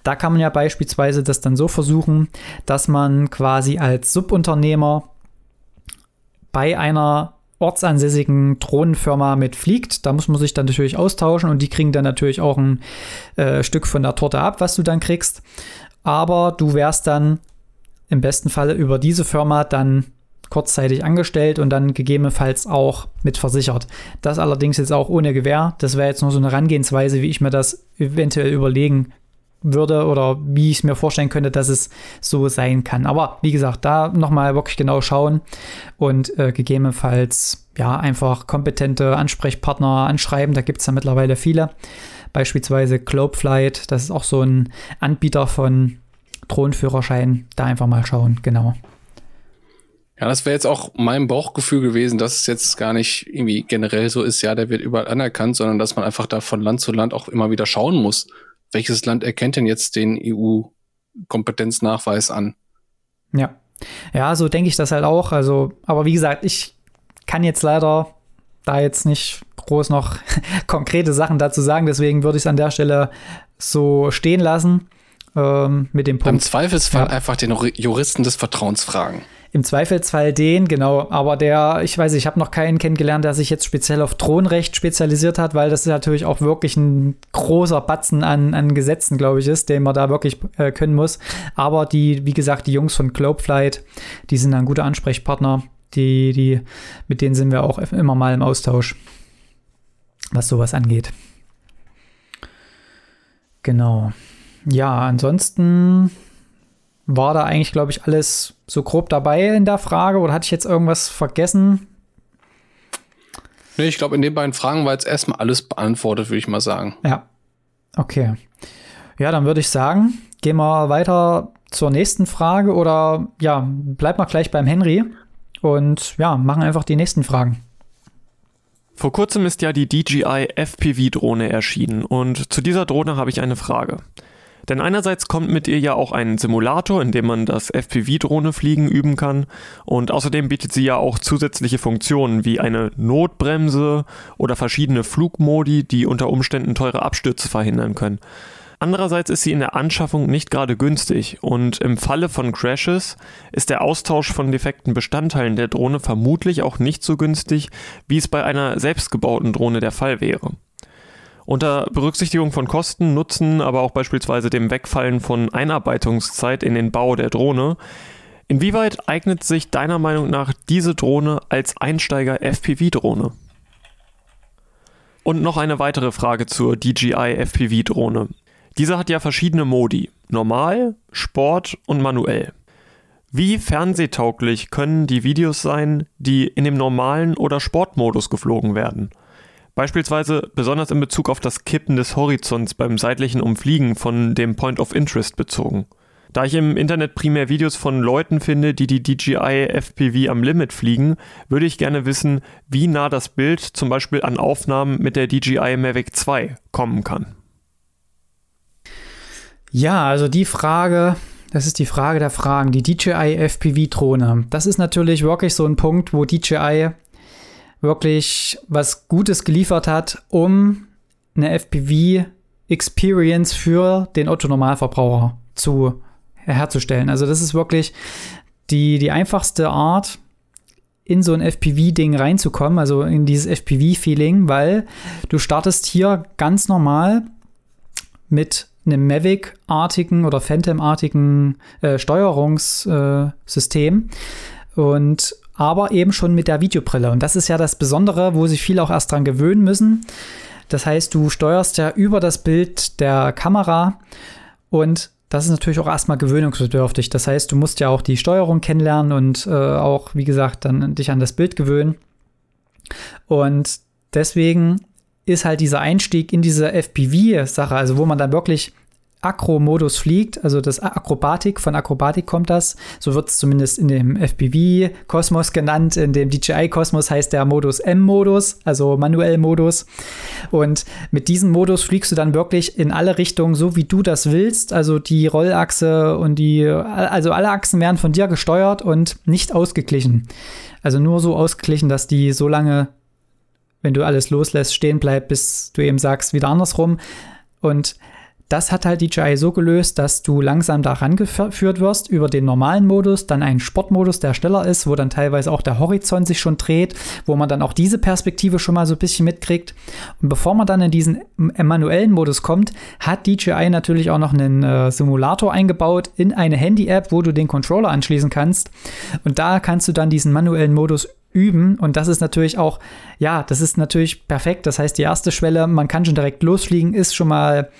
Da kann man ja beispielsweise das dann so versuchen, dass man quasi als Subunternehmer bei einer ortsansässigen Drohnenfirma mitfliegt. Da muss man sich dann natürlich austauschen und die kriegen dann natürlich auch ein äh, Stück von der Torte ab, was du dann kriegst. Aber du wärst dann im besten Falle über diese Firma dann kurzzeitig angestellt und dann gegebenenfalls auch mit versichert. Das allerdings jetzt auch ohne Gewähr. Das wäre jetzt nur so eine Herangehensweise, wie ich mir das eventuell überlegen würde oder wie ich es mir vorstellen könnte, dass es so sein kann. Aber wie gesagt, da nochmal wirklich genau schauen und äh, gegebenenfalls ja einfach kompetente Ansprechpartner anschreiben. Da gibt es ja mittlerweile viele. Beispielsweise Globeflight, das ist auch so ein Anbieter von Drohnenführerschein. Da einfach mal schauen, genau. Ja, das wäre jetzt auch mein Bauchgefühl gewesen, dass es jetzt gar nicht irgendwie generell so ist, ja, der wird überall anerkannt, sondern dass man einfach da von Land zu Land auch immer wieder schauen muss, welches Land erkennt denn jetzt den EU-Kompetenznachweis an? Ja. Ja, so denke ich das halt auch. Also, aber wie gesagt, ich kann jetzt leider da jetzt nicht groß noch [LAUGHS] konkrete Sachen dazu sagen, deswegen würde ich es an der Stelle so stehen lassen ähm, mit dem Punkt. Im Zweifelsfall ja. einfach den Juristen des Vertrauens fragen. Im Zweifelsfall den, genau. Aber der, ich weiß, ich habe noch keinen kennengelernt, der sich jetzt speziell auf Thronrecht spezialisiert hat, weil das natürlich auch wirklich ein großer Batzen an, an Gesetzen, glaube ich, ist, den man da wirklich äh, können muss. Aber die, wie gesagt, die Jungs von Globeflight, die sind ein guter Ansprechpartner. Die, die, mit denen sind wir auch immer mal im Austausch, was sowas angeht. Genau. Ja, ansonsten war da eigentlich, glaube ich, alles so grob dabei in der Frage oder hatte ich jetzt irgendwas vergessen? Nee, ich glaube, in den beiden Fragen war jetzt erstmal alles beantwortet, würde ich mal sagen. Ja. Okay. Ja, dann würde ich sagen, gehen wir weiter zur nächsten Frage oder ja, bleib mal gleich beim Henry und ja, machen einfach die nächsten Fragen. Vor kurzem ist ja die DJI FPV-Drohne erschienen und zu dieser Drohne habe ich eine Frage. Denn einerseits kommt mit ihr ja auch ein Simulator, in dem man das FPV-Drohne fliegen üben kann. Und außerdem bietet sie ja auch zusätzliche Funktionen wie eine Notbremse oder verschiedene Flugmodi, die unter Umständen teure Abstürze verhindern können. Andererseits ist sie in der Anschaffung nicht gerade günstig und im Falle von Crashes ist der Austausch von defekten Bestandteilen der Drohne vermutlich auch nicht so günstig, wie es bei einer selbstgebauten Drohne der Fall wäre. Unter Berücksichtigung von Kosten, Nutzen, aber auch beispielsweise dem Wegfallen von Einarbeitungszeit in den Bau der Drohne, inwieweit eignet sich deiner Meinung nach diese Drohne als Einsteiger-FPV-Drohne? Und noch eine weitere Frage zur DJI FPV-Drohne. Diese hat ja verschiedene Modi: Normal, Sport und manuell. Wie fernsehtauglich können die Videos sein, die in dem normalen oder Sportmodus geflogen werden? Beispielsweise besonders in Bezug auf das Kippen des Horizonts beim seitlichen Umfliegen von dem Point of Interest bezogen. Da ich im Internet primär Videos von Leuten finde, die die DJI FPV am Limit fliegen, würde ich gerne wissen, wie nah das Bild zum Beispiel an Aufnahmen mit der DJI Mavic 2 kommen kann. Ja, also die Frage, das ist die Frage der Fragen. Die DJI FPV-Drohne. Das ist natürlich wirklich so ein Punkt, wo DJI wirklich was Gutes geliefert hat, um eine FPV-Experience für den Otto-Normalverbraucher zu herzustellen. Also das ist wirklich die, die einfachste Art, in so ein FPV-Ding reinzukommen, also in dieses FPV-Feeling, weil du startest hier ganz normal mit einem Mavic-artigen oder Phantom-artigen äh, Steuerungssystem äh, und aber eben schon mit der Videobrille. Und das ist ja das Besondere, wo sich viele auch erst dran gewöhnen müssen. Das heißt, du steuerst ja über das Bild der Kamera und das ist natürlich auch erstmal gewöhnungsbedürftig. Das heißt, du musst ja auch die Steuerung kennenlernen und äh, auch, wie gesagt, dann dich an das Bild gewöhnen. Und deswegen ist halt dieser Einstieg in diese FPV-Sache, also wo man dann wirklich Akro-Modus fliegt, also das Akrobatik, von Akrobatik kommt das, so wird es zumindest in dem FPV-Kosmos genannt, in dem DJI-Kosmos heißt der Modus M-Modus, also manuell Modus. Und mit diesem Modus fliegst du dann wirklich in alle Richtungen, so wie du das willst, also die Rollachse und die, also alle Achsen werden von dir gesteuert und nicht ausgeglichen. Also nur so ausgeglichen, dass die so lange, wenn du alles loslässt, stehen bleibt, bis du eben sagst, wieder andersrum. Und das hat halt DJI so gelöst, dass du langsam da rangeführt wirst über den normalen Modus, dann einen Sportmodus, der schneller ist, wo dann teilweise auch der Horizont sich schon dreht, wo man dann auch diese Perspektive schon mal so ein bisschen mitkriegt. Und bevor man dann in diesen manuellen Modus kommt, hat DJI natürlich auch noch einen äh, Simulator eingebaut in eine Handy-App, wo du den Controller anschließen kannst. Und da kannst du dann diesen manuellen Modus üben. Und das ist natürlich auch, ja, das ist natürlich perfekt. Das heißt, die erste Schwelle, man kann schon direkt losfliegen, ist schon mal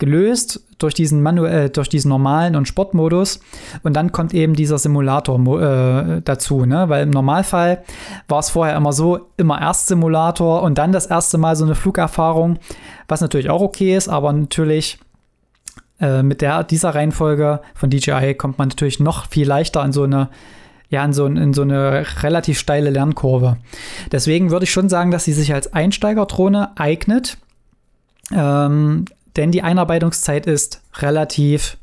gelöst durch diesen manuell, äh, durch diesen normalen und Sportmodus. Und dann kommt eben dieser Simulator äh, dazu, ne? Weil im Normalfall war es vorher immer so, immer erst Simulator und dann das erste Mal so eine Flugerfahrung, was natürlich auch okay ist, aber natürlich äh, mit der, dieser Reihenfolge von DJI kommt man natürlich noch viel leichter an so eine ja, in so, in so eine relativ steile Lernkurve. Deswegen würde ich schon sagen, dass sie sich als Einsteigerdrohne eignet. Ähm, denn die Einarbeitungszeit ist relativ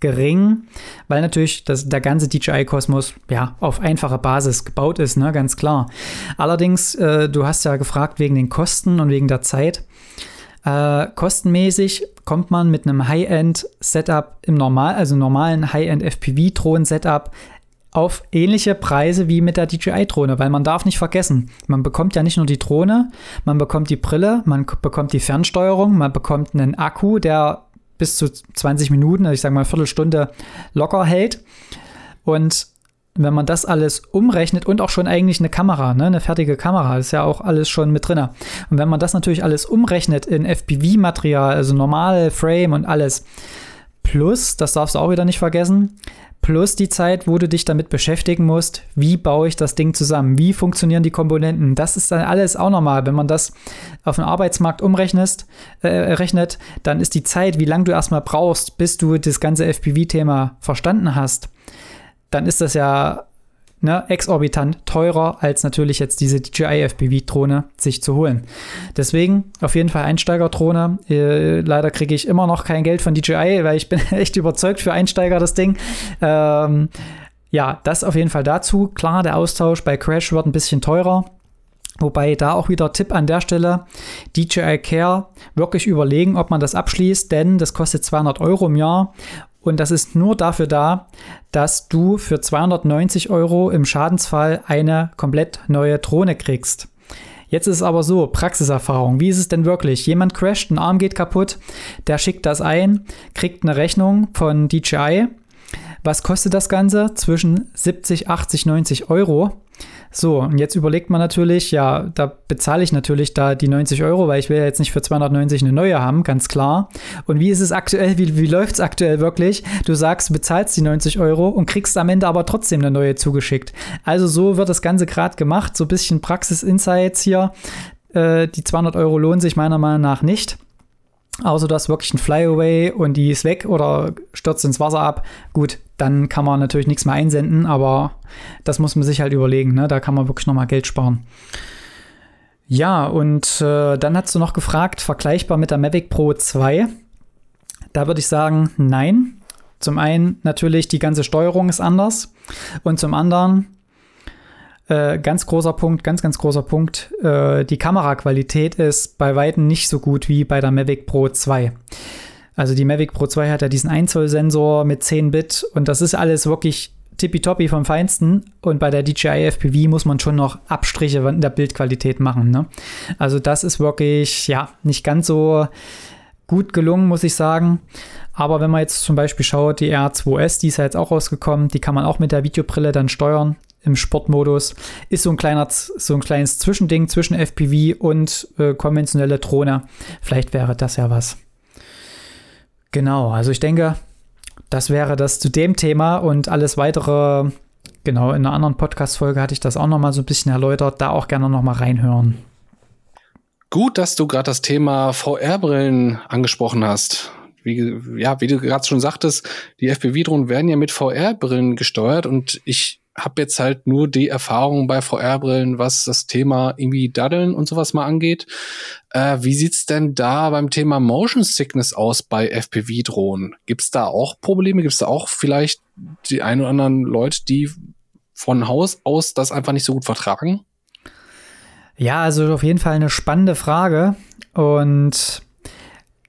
gering, weil natürlich das, der ganze DJI-Kosmos ja auf einfache Basis gebaut ist, ne, ganz klar. Allerdings, äh, du hast ja gefragt wegen den Kosten und wegen der Zeit. Äh, kostenmäßig kommt man mit einem High-End-Setup im Normal, also normalen High-End FPV-Drohnen-Setup auf ähnliche Preise wie mit der DJI-Drohne, weil man darf nicht vergessen, man bekommt ja nicht nur die Drohne, man bekommt die Brille, man bekommt die Fernsteuerung, man bekommt einen Akku, der bis zu 20 Minuten, also ich sage mal eine Viertelstunde locker hält. Und wenn man das alles umrechnet und auch schon eigentlich eine Kamera, ne, eine fertige Kamera, ist ja auch alles schon mit drin. Und wenn man das natürlich alles umrechnet in FPV-Material, also normale Frame und alles, plus, das darfst du auch wieder nicht vergessen, plus die Zeit, wo du dich damit beschäftigen musst, wie baue ich das Ding zusammen, wie funktionieren die Komponenten. Das ist dann alles auch normal. Wenn man das auf den Arbeitsmarkt umrechnet, äh, rechnet, dann ist die Zeit, wie lange du erstmal brauchst, bis du das ganze FPV-Thema verstanden hast, dann ist das ja ne, exorbitant teurer, als natürlich jetzt diese DJI FPV-Drohne sich zu holen. Deswegen auf jeden Fall Einsteigerdrohne. Äh, leider kriege ich immer noch kein Geld von DJI, weil ich bin [LAUGHS] echt überzeugt für Einsteiger das Ding. Ähm, ja, das auf jeden Fall dazu. Klar, der Austausch bei Crash wird ein bisschen teurer. Wobei da auch wieder Tipp an der Stelle, DJI Care wirklich überlegen, ob man das abschließt, denn das kostet 200 Euro im Jahr und das ist nur dafür da, dass du für 290 Euro im Schadensfall eine komplett neue Drohne kriegst. Jetzt ist es aber so, Praxiserfahrung. Wie ist es denn wirklich? Jemand crasht, ein Arm geht kaputt, der schickt das ein, kriegt eine Rechnung von DJI. Was kostet das Ganze? Zwischen 70, 80, 90 Euro. So, und jetzt überlegt man natürlich, ja, da bezahle ich natürlich da die 90 Euro, weil ich will ja jetzt nicht für 290 eine neue haben, ganz klar. Und wie ist es aktuell, wie, wie läuft es aktuell wirklich? Du sagst, du bezahlst die 90 Euro und kriegst am Ende aber trotzdem eine neue zugeschickt. Also so wird das Ganze gerade gemacht, so ein bisschen Praxis-Insights hier. Äh, die 200 Euro lohnen sich meiner Meinung nach nicht. Außer du hast wirklich ein Flyaway und die ist weg oder stürzt ins Wasser ab. Gut, dann kann man natürlich nichts mehr einsenden, aber das muss man sich halt überlegen. Ne? Da kann man wirklich nochmal Geld sparen. Ja, und äh, dann hast du noch gefragt, vergleichbar mit der Mavic Pro 2. Da würde ich sagen, nein. Zum einen natürlich, die ganze Steuerung ist anders. Und zum anderen, äh, ganz großer Punkt, ganz, ganz großer Punkt, äh, die Kameraqualität ist bei weitem nicht so gut wie bei der Mavic Pro 2. Also die Mavic Pro 2 hat ja diesen 1 Zoll Sensor mit 10 Bit und das ist alles wirklich tippitoppi vom Feinsten. Und bei der DJI FPV muss man schon noch Abstriche in der Bildqualität machen. Ne? Also das ist wirklich, ja, nicht ganz so gut gelungen, muss ich sagen. Aber wenn man jetzt zum Beispiel schaut, die R2S, die ist ja jetzt auch rausgekommen, die kann man auch mit der Videobrille dann steuern im Sportmodus. Ist so ein kleiner, so ein kleines Zwischending zwischen FPV und äh, konventionelle Drohne. Vielleicht wäre das ja was. Genau, also ich denke, das wäre das zu dem Thema und alles weitere, genau, in einer anderen Podcast-Folge hatte ich das auch noch mal so ein bisschen erläutert, da auch gerne noch mal reinhören. Gut, dass du gerade das Thema VR-Brillen angesprochen hast. Wie, ja, wie du gerade schon sagtest, die FPV-Drohnen werden ja mit VR-Brillen gesteuert und ich habe jetzt halt nur die Erfahrung bei VR-Brillen, was das Thema irgendwie Daddeln und sowas mal angeht. Äh, wie sieht's denn da beim Thema Motion Sickness aus bei FPV-Drohnen? Gibt's da auch Probleme? Gibt's da auch vielleicht die ein oder anderen Leute, die von Haus aus das einfach nicht so gut vertragen? Ja, also auf jeden Fall eine spannende Frage. Und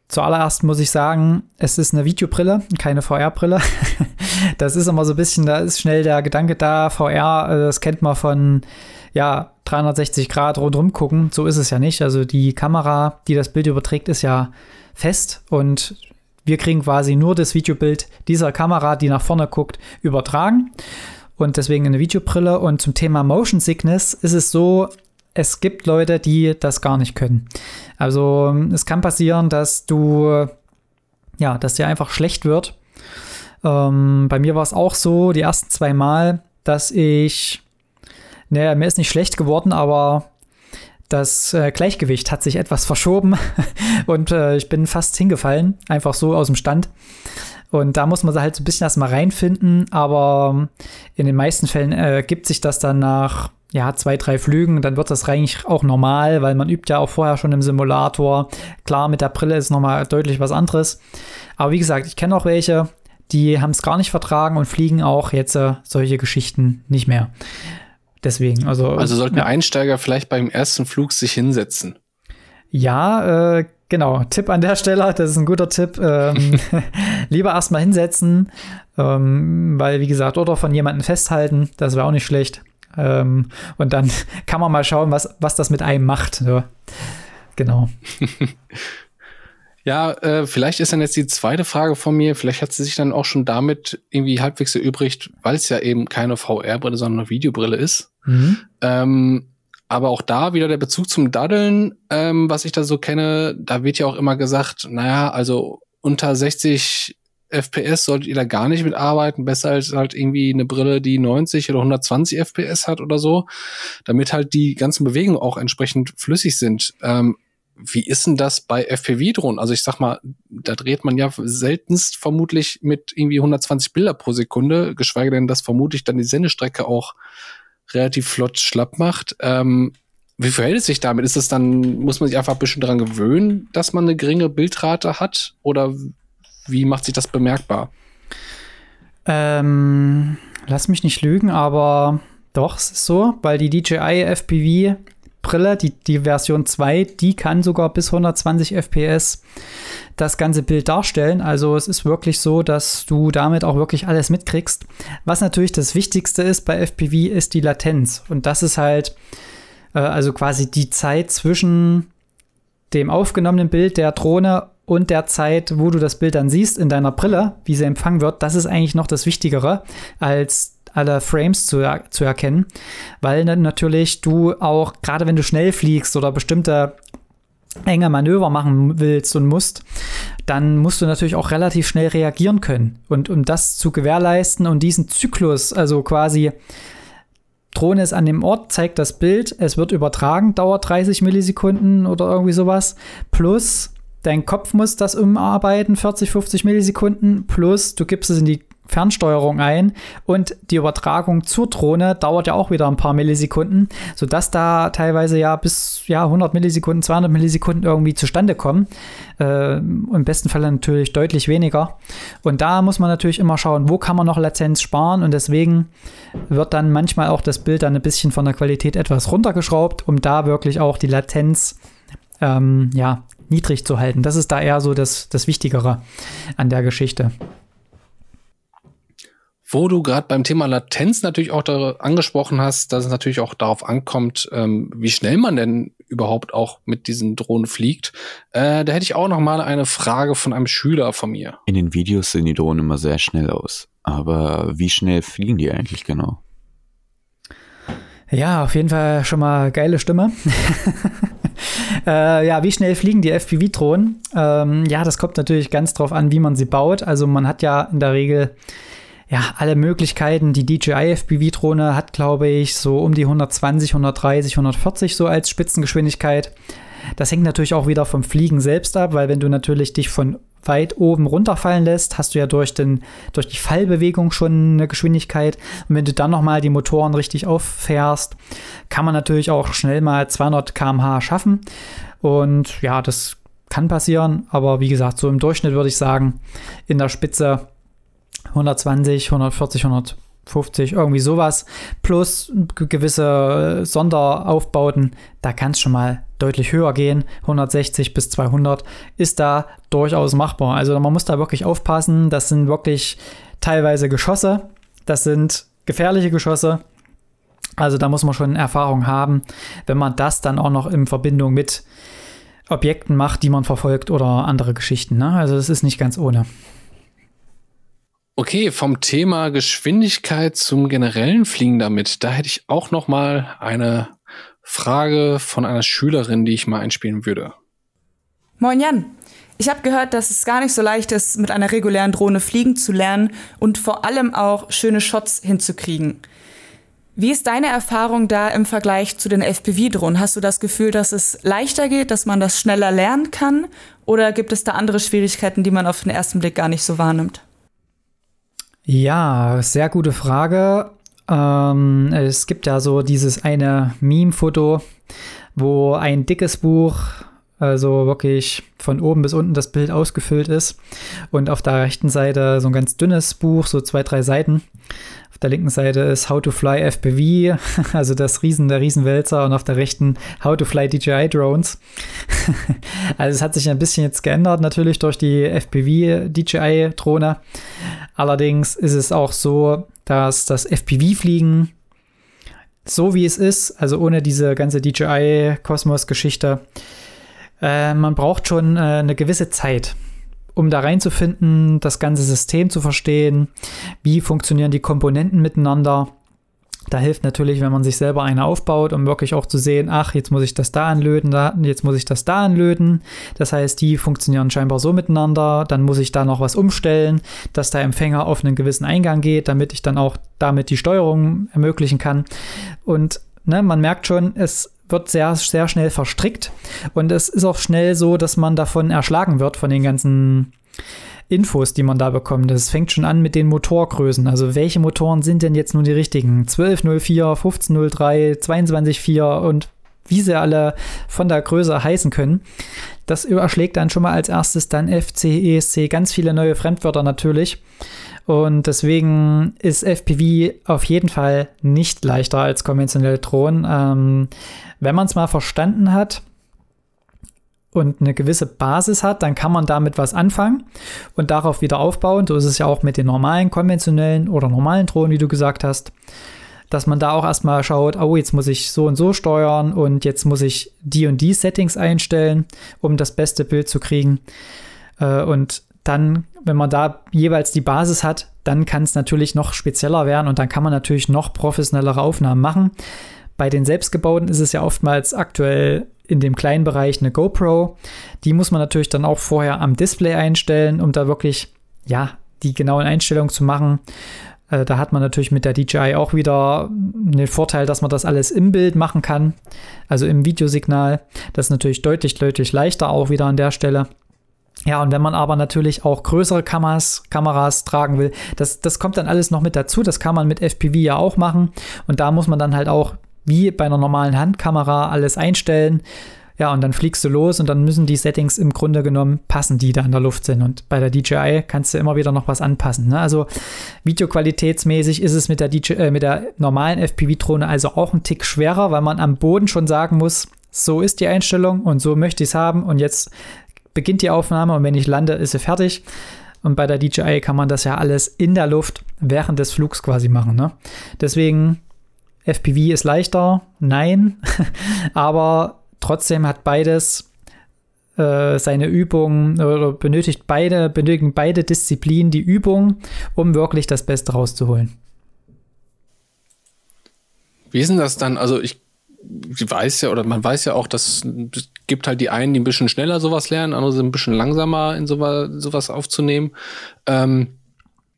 zuallererst muss ich sagen, es ist eine Videobrille, keine VR-Brille. [LAUGHS] das ist immer so ein bisschen, da ist schnell der Gedanke da, VR, äh, das kennt man von, ja, 360 Grad rundherum gucken. So ist es ja nicht. Also die Kamera, die das Bild überträgt, ist ja fest und wir kriegen quasi nur das Videobild dieser Kamera, die nach vorne guckt, übertragen. Und deswegen eine Videobrille. Und zum Thema Motion Sickness ist es so, es gibt Leute, die das gar nicht können. Also es kann passieren, dass du, ja, dass dir einfach schlecht wird. Ähm, bei mir war es auch so, die ersten zwei Mal, dass ich, naja, mir ist nicht schlecht geworden, aber das äh, Gleichgewicht hat sich etwas verschoben [LAUGHS] und äh, ich bin fast hingefallen, einfach so aus dem Stand. Und da muss man halt so ein bisschen erstmal reinfinden, aber in den meisten Fällen äh, sich das dann nach ja, zwei, drei Flügen, dann wird das eigentlich auch normal, weil man übt ja auch vorher schon im Simulator. Klar, mit der Brille ist nochmal deutlich was anderes. Aber wie gesagt, ich kenne auch welche, die haben es gar nicht vertragen und fliegen auch jetzt äh, solche Geschichten nicht mehr. Deswegen, also. Also sollten ja. Einsteiger vielleicht beim ersten Flug sich hinsetzen. Ja, äh, genau. Tipp an der Stelle, das ist ein guter Tipp. Ähm, [LAUGHS] [LAUGHS] lieber erstmal hinsetzen, ähm, weil, wie gesagt, oder von jemandem festhalten, das wäre auch nicht schlecht. Ähm, und dann [LAUGHS] kann man mal schauen, was, was das mit einem macht. So. Genau. Ja, äh, vielleicht ist dann jetzt die zweite Frage von mir, vielleicht hat sie sich dann auch schon damit irgendwie halbwegs erübrigt, weil es ja eben keine VR-Brille, sondern eine Videobrille ist. Mhm. Ähm, aber auch da wieder der Bezug zum Daddeln, ähm, was ich da so kenne, da wird ja auch immer gesagt, naja, also unter 60 FPS solltet ihr da gar nicht mitarbeiten, besser als halt irgendwie eine Brille, die 90 oder 120 FPS hat oder so, damit halt die ganzen Bewegungen auch entsprechend flüssig sind. Ähm, wie ist denn das bei FPV-Drohnen? Also ich sag mal, da dreht man ja seltenst vermutlich mit irgendwie 120 Bilder pro Sekunde, geschweige denn, dass vermutlich dann die Sendestrecke auch relativ flott schlapp macht. Ähm, wie verhält es sich damit? Ist es dann, muss man sich einfach ein bisschen daran gewöhnen, dass man eine geringe Bildrate hat? Oder wie macht sich das bemerkbar? Ähm, lass mich nicht lügen, aber doch, es ist so, weil die DJI FPV Brille, die, die Version 2, die kann sogar bis 120 FPS das ganze Bild darstellen. Also es ist wirklich so, dass du damit auch wirklich alles mitkriegst. Was natürlich das Wichtigste ist bei FPV, ist die Latenz. Und das ist halt äh, also quasi die Zeit zwischen dem aufgenommenen Bild der Drohne und der Zeit, wo du das Bild dann siehst in deiner Brille, wie sie empfangen wird, das ist eigentlich noch das Wichtigere als alle Frames zu, zu erkennen, weil natürlich du auch, gerade wenn du schnell fliegst oder bestimmte enge Manöver machen willst und musst, dann musst du natürlich auch relativ schnell reagieren können. Und um das zu gewährleisten und diesen Zyklus, also quasi Drohne ist an dem Ort, zeigt das Bild, es wird übertragen, dauert 30 Millisekunden oder irgendwie sowas, plus dein Kopf muss das umarbeiten, 40, 50 Millisekunden, plus du gibst es in die Fernsteuerung ein und die Übertragung zur Drohne dauert ja auch wieder ein paar Millisekunden, sodass da teilweise ja bis ja, 100 Millisekunden, 200 Millisekunden irgendwie zustande kommen. Äh, Im besten Fall natürlich deutlich weniger. Und da muss man natürlich immer schauen, wo kann man noch Latenz sparen und deswegen wird dann manchmal auch das Bild dann ein bisschen von der Qualität etwas runtergeschraubt, um da wirklich auch die Latenz ähm, ja, niedrig zu halten. Das ist da eher so das, das Wichtigere an der Geschichte. Wo du gerade beim Thema Latenz natürlich auch angesprochen hast, dass es natürlich auch darauf ankommt, ähm, wie schnell man denn überhaupt auch mit diesen Drohnen fliegt. Äh, da hätte ich auch noch mal eine Frage von einem Schüler von mir. In den Videos sehen die Drohnen immer sehr schnell aus. Aber wie schnell fliegen die eigentlich genau? Ja, auf jeden Fall schon mal geile Stimme. [LAUGHS] äh, ja, wie schnell fliegen die FPV-Drohnen? Ähm, ja, das kommt natürlich ganz drauf an, wie man sie baut. Also man hat ja in der Regel ja, alle Möglichkeiten. Die DJI FPV-Drohne hat, glaube ich, so um die 120, 130, 140 so als Spitzengeschwindigkeit. Das hängt natürlich auch wieder vom Fliegen selbst ab, weil wenn du natürlich dich von weit oben runterfallen lässt, hast du ja durch, den, durch die Fallbewegung schon eine Geschwindigkeit. Und wenn du dann nochmal die Motoren richtig auffährst, kann man natürlich auch schnell mal 200 km/h schaffen. Und ja, das kann passieren, aber wie gesagt, so im Durchschnitt würde ich sagen, in der Spitze 120, 140, 50, irgendwie sowas, plus gewisse Sonderaufbauten, da kann es schon mal deutlich höher gehen. 160 bis 200 ist da durchaus machbar. Also man muss da wirklich aufpassen. Das sind wirklich teilweise Geschosse. Das sind gefährliche Geschosse. Also da muss man schon Erfahrung haben, wenn man das dann auch noch in Verbindung mit Objekten macht, die man verfolgt oder andere Geschichten. Ne? Also das ist nicht ganz ohne. Okay, vom Thema Geschwindigkeit zum generellen Fliegen damit, da hätte ich auch noch mal eine Frage von einer Schülerin, die ich mal einspielen würde. Moin Jan, ich habe gehört, dass es gar nicht so leicht ist, mit einer regulären Drohne fliegen zu lernen und vor allem auch schöne Shots hinzukriegen. Wie ist deine Erfahrung da im Vergleich zu den FPV-Drohnen? Hast du das Gefühl, dass es leichter geht, dass man das schneller lernen kann? Oder gibt es da andere Schwierigkeiten, die man auf den ersten Blick gar nicht so wahrnimmt? Ja, sehr gute Frage. Ähm, es gibt ja so dieses eine Meme-Foto, wo ein dickes Buch, also wirklich von oben bis unten das Bild ausgefüllt ist und auf der rechten Seite so ein ganz dünnes Buch, so zwei, drei Seiten. Auf der linken Seite ist How to Fly FPV, [LAUGHS] also das Riesen, der Riesenwälzer und auf der rechten How to Fly DJI Drones. [LAUGHS] also es hat sich ein bisschen jetzt geändert, natürlich durch die FPV DJI Drohne. Allerdings ist es auch so, dass das FPV-Fliegen so wie es ist, also ohne diese ganze DJI-Kosmos-Geschichte, äh, man braucht schon äh, eine gewisse Zeit, um da reinzufinden, das ganze System zu verstehen, wie funktionieren die Komponenten miteinander. Da hilft natürlich, wenn man sich selber eine aufbaut, um wirklich auch zu sehen, ach, jetzt muss ich das da anlöten, da, jetzt muss ich das da anlöten. Das heißt, die funktionieren scheinbar so miteinander. Dann muss ich da noch was umstellen, dass der Empfänger auf einen gewissen Eingang geht, damit ich dann auch damit die Steuerung ermöglichen kann. Und ne, man merkt schon, es wird sehr, sehr schnell verstrickt und es ist auch schnell so, dass man davon erschlagen wird, von den ganzen Infos, die man da bekommt. Das fängt schon an mit den Motorgrößen. Also welche Motoren sind denn jetzt nun die richtigen? 1204, 1503, 224 und wie sie alle von der Größe heißen können. Das überschlägt dann schon mal als erstes dann FC, ESC, ganz viele neue Fremdwörter natürlich. Und deswegen ist FPV auf jeden Fall nicht leichter als konventionelle Drohnen. Ähm, wenn man es mal verstanden hat, und eine gewisse Basis hat, dann kann man damit was anfangen und darauf wieder aufbauen. So ist es ja auch mit den normalen, konventionellen oder normalen Drohnen, wie du gesagt hast, dass man da auch erstmal schaut, oh, jetzt muss ich so und so steuern und jetzt muss ich die und die Settings einstellen, um das beste Bild zu kriegen. Äh, und dann, wenn man da jeweils die Basis hat, dann kann es natürlich noch spezieller werden und dann kann man natürlich noch professionellere Aufnahmen machen. Bei den selbstgebauten ist es ja oftmals aktuell in dem kleinen Bereich eine GoPro. Die muss man natürlich dann auch vorher am Display einstellen, um da wirklich, ja, die genauen Einstellungen zu machen. Äh, da hat man natürlich mit der DJI auch wieder den Vorteil, dass man das alles im Bild machen kann, also im Videosignal. Das ist natürlich deutlich, deutlich leichter auch wieder an der Stelle. Ja, und wenn man aber natürlich auch größere Kameras, Kameras tragen will, das, das kommt dann alles noch mit dazu. Das kann man mit FPV ja auch machen. Und da muss man dann halt auch wie bei einer normalen Handkamera alles einstellen. Ja, und dann fliegst du los und dann müssen die Settings im Grunde genommen passen, die da in der Luft sind. Und bei der DJI kannst du immer wieder noch was anpassen. Ne? Also videoqualitätsmäßig ist es mit der, DJ, äh, mit der normalen FPV-Drohne also auch ein Tick schwerer, weil man am Boden schon sagen muss, so ist die Einstellung und so möchte ich es haben und jetzt beginnt die Aufnahme und wenn ich lande, ist sie fertig. Und bei der DJI kann man das ja alles in der Luft während des Flugs quasi machen. Ne? Deswegen FPV ist leichter, nein, [LAUGHS] aber trotzdem hat beides äh, seine Übung oder benötigt beide, benötigen beide Disziplinen die Übung, um wirklich das Beste rauszuholen. Wie ist denn das dann? Also ich weiß ja, oder man weiß ja auch, dass es gibt halt die einen, die ein bisschen schneller sowas lernen, andere sind ein bisschen langsamer in sowas, sowas aufzunehmen. Ähm,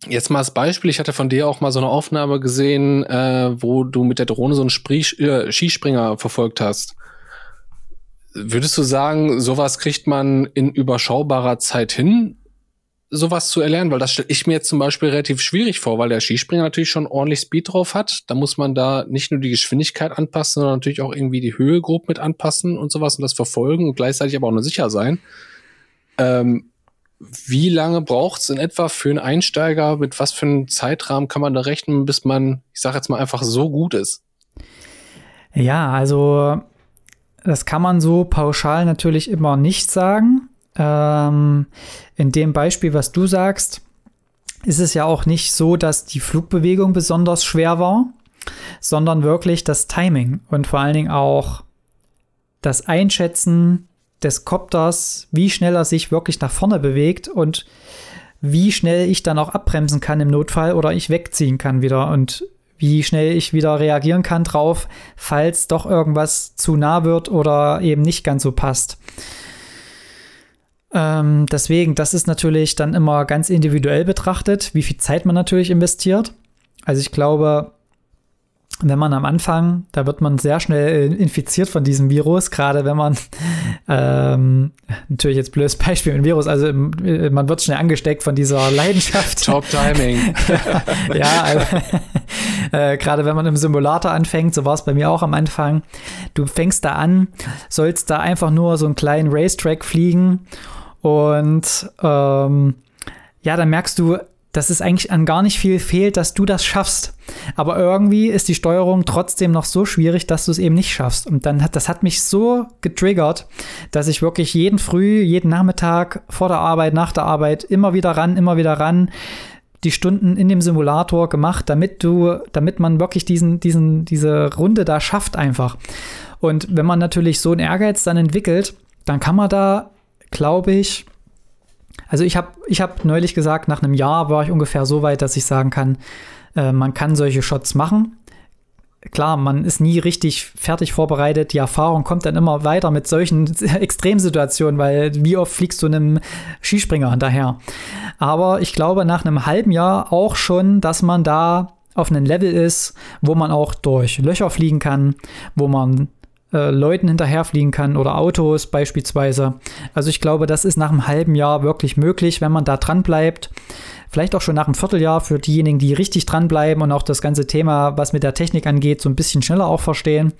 Jetzt mal als Beispiel, ich hatte von dir auch mal so eine Aufnahme gesehen, äh, wo du mit der Drohne so einen Sprie äh, Skispringer verfolgt hast. Würdest du sagen, sowas kriegt man in überschaubarer Zeit hin, sowas zu erlernen? Weil das stelle ich mir jetzt zum Beispiel relativ schwierig vor, weil der Skispringer natürlich schon ordentlich Speed drauf hat. Da muss man da nicht nur die Geschwindigkeit anpassen, sondern natürlich auch irgendwie die Höhe grob mit anpassen und sowas und das verfolgen und gleichzeitig aber auch nur sicher sein. Ähm, wie lange braucht es in etwa für einen Einsteiger? Mit was für einem Zeitrahmen kann man da rechnen, bis man, ich sage jetzt mal, einfach so gut ist? Ja, also das kann man so pauschal natürlich immer nicht sagen. Ähm, in dem Beispiel, was du sagst, ist es ja auch nicht so, dass die Flugbewegung besonders schwer war, sondern wirklich das Timing und vor allen Dingen auch das Einschätzen des Kopters, wie schnell er sich wirklich nach vorne bewegt und wie schnell ich dann auch abbremsen kann im Notfall oder ich wegziehen kann wieder und wie schnell ich wieder reagieren kann drauf, falls doch irgendwas zu nah wird oder eben nicht ganz so passt. Ähm, deswegen, das ist natürlich dann immer ganz individuell betrachtet, wie viel Zeit man natürlich investiert. Also ich glaube, wenn man am Anfang, da wird man sehr schnell infiziert von diesem Virus, gerade wenn man, ähm, natürlich jetzt blödes Beispiel mit dem Virus, also äh, man wird schnell angesteckt von dieser [LAUGHS] Leidenschaft. Top Timing. [LAUGHS] ja, also, [LAUGHS] äh, gerade wenn man im Simulator anfängt, so war es bei mir auch am Anfang. Du fängst da an, sollst da einfach nur so einen kleinen Racetrack fliegen und ähm, ja, dann merkst du, dass es eigentlich an gar nicht viel fehlt, dass du das schaffst. Aber irgendwie ist die Steuerung trotzdem noch so schwierig, dass du es eben nicht schaffst. Und dann hat das hat mich so getriggert, dass ich wirklich jeden Früh, jeden Nachmittag vor der Arbeit, nach der Arbeit immer wieder ran, immer wieder ran die Stunden in dem Simulator gemacht, damit du, damit man wirklich diesen, diesen, diese Runde da schafft einfach. Und wenn man natürlich so einen Ehrgeiz dann entwickelt, dann kann man da, glaube ich, also ich habe ich hab neulich gesagt, nach einem Jahr war ich ungefähr so weit, dass ich sagen kann, äh, man kann solche Shots machen. Klar, man ist nie richtig fertig vorbereitet. Die Erfahrung kommt dann immer weiter mit solchen [LAUGHS] Extremsituationen, weil wie oft fliegst du einem Skispringer hinterher? Aber ich glaube, nach einem halben Jahr auch schon, dass man da auf einem Level ist, wo man auch durch Löcher fliegen kann, wo man äh, Leuten hinterherfliegen kann oder Autos beispielsweise. Also ich glaube, das ist nach einem halben Jahr wirklich möglich, wenn man da dran bleibt. Vielleicht auch schon nach einem Vierteljahr für diejenigen, die richtig dranbleiben und auch das ganze Thema, was mit der Technik angeht, so ein bisschen schneller auch verstehen.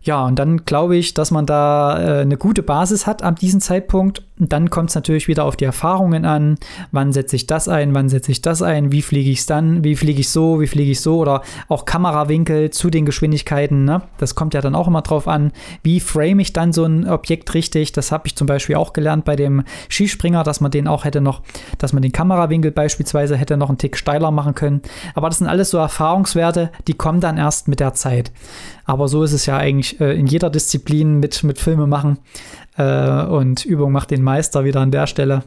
Ja, und dann glaube ich, dass man da äh, eine gute Basis hat ab diesem Zeitpunkt. Dann kommt es natürlich wieder auf die Erfahrungen an. Wann setze ich das ein? Wann setze ich das ein? Wie fliege ich es dann? Wie fliege ich so? Wie fliege ich so? Oder auch Kamerawinkel zu den Geschwindigkeiten. Ne? Das kommt ja dann auch immer drauf an. Wie frame ich dann so ein Objekt richtig? Das habe ich zum Beispiel auch gelernt bei dem Skispringer, dass man den auch hätte noch, dass man den Kamerawinkel beispielsweise hätte noch einen Tick steiler machen können. Aber das sind alles so Erfahrungswerte, die kommen dann erst mit der Zeit. Aber so ist es ja eigentlich äh, in jeder Disziplin mit, mit Filme machen. Äh, und Übung macht den Meister wieder an der Stelle.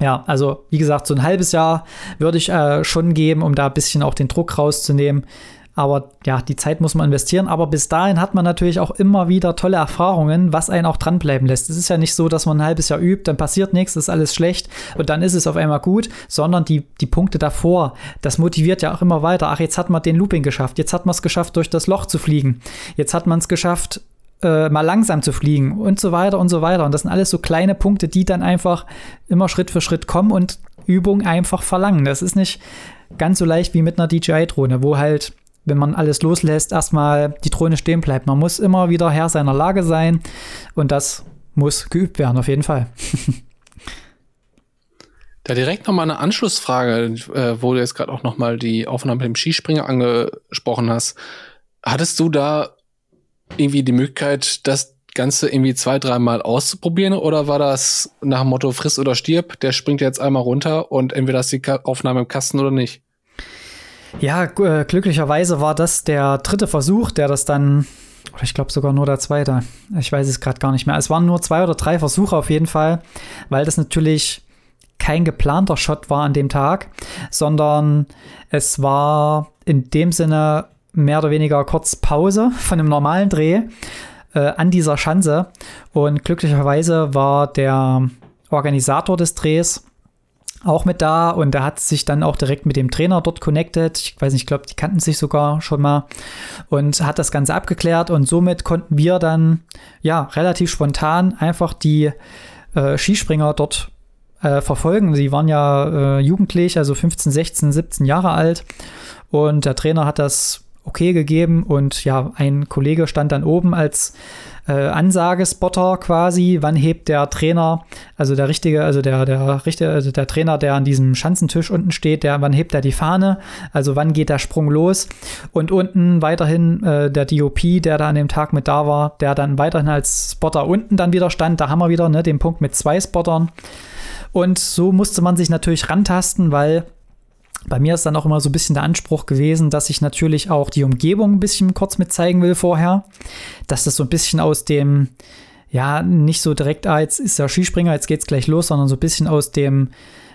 Ja, also wie gesagt, so ein halbes Jahr würde ich äh, schon geben, um da ein bisschen auch den Druck rauszunehmen. Aber ja, die Zeit muss man investieren. Aber bis dahin hat man natürlich auch immer wieder tolle Erfahrungen, was einen auch dranbleiben lässt. Es ist ja nicht so, dass man ein halbes Jahr übt, dann passiert nichts, ist alles schlecht und dann ist es auf einmal gut, sondern die, die Punkte davor, das motiviert ja auch immer weiter. Ach, jetzt hat man den Looping geschafft, jetzt hat man es geschafft, durch das Loch zu fliegen, jetzt hat man es geschafft, äh, mal langsam zu fliegen und so weiter und so weiter. Und das sind alles so kleine Punkte, die dann einfach immer Schritt für Schritt kommen und Übung einfach verlangen. Das ist nicht ganz so leicht wie mit einer DJI-Drohne, wo halt wenn man alles loslässt, erstmal die Drohne stehen bleibt. Man muss immer wieder Herr seiner Lage sein und das muss geübt werden, auf jeden Fall. [LAUGHS] Da direkt nochmal eine Anschlussfrage, äh, wo du jetzt gerade auch nochmal die Aufnahme mit dem Skispringer angesprochen hast. Hattest du da irgendwie die Möglichkeit, das Ganze irgendwie zwei, dreimal auszuprobieren oder war das nach dem Motto friss oder stirb, der springt jetzt einmal runter und entweder ist die Aufnahme im Kasten oder nicht? Ja, äh, glücklicherweise war das der dritte Versuch, der das dann, oder ich glaube sogar nur der zweite. Ich weiß es gerade gar nicht mehr. Es waren nur zwei oder drei Versuche auf jeden Fall, weil das natürlich kein geplanter Shot war an dem Tag, sondern es war in dem Sinne mehr oder weniger kurz Pause von einem normalen Dreh äh, an dieser Schanze. Und glücklicherweise war der Organisator des Drehs auch mit da und der hat sich dann auch direkt mit dem Trainer dort connected. Ich weiß nicht, ich glaube, die kannten sich sogar schon mal und hat das Ganze abgeklärt und somit konnten wir dann ja relativ spontan einfach die äh, Skispringer dort äh, verfolgen. Sie waren ja äh, jugendlich, also 15, 16, 17 Jahre alt und der Trainer hat das okay gegeben und ja, ein Kollege stand dann oben als äh, Ansagespotter quasi, wann hebt der Trainer, also der richtige, also der, der richtige, also der Trainer, der an diesem Schanzentisch unten steht, der, wann hebt er die Fahne, also wann geht der Sprung los? Und unten weiterhin äh, der DOP, der da an dem Tag mit da war, der dann weiterhin als Spotter unten dann wieder stand, da haben wir wieder ne, den Punkt mit zwei Spottern. Und so musste man sich natürlich rantasten, weil bei mir ist dann auch immer so ein bisschen der Anspruch gewesen, dass ich natürlich auch die Umgebung ein bisschen kurz mit zeigen will vorher. Dass das so ein bisschen aus dem, ja, nicht so direkt, ah, jetzt ist der Skispringer, jetzt geht's gleich los, sondern so ein bisschen aus dem,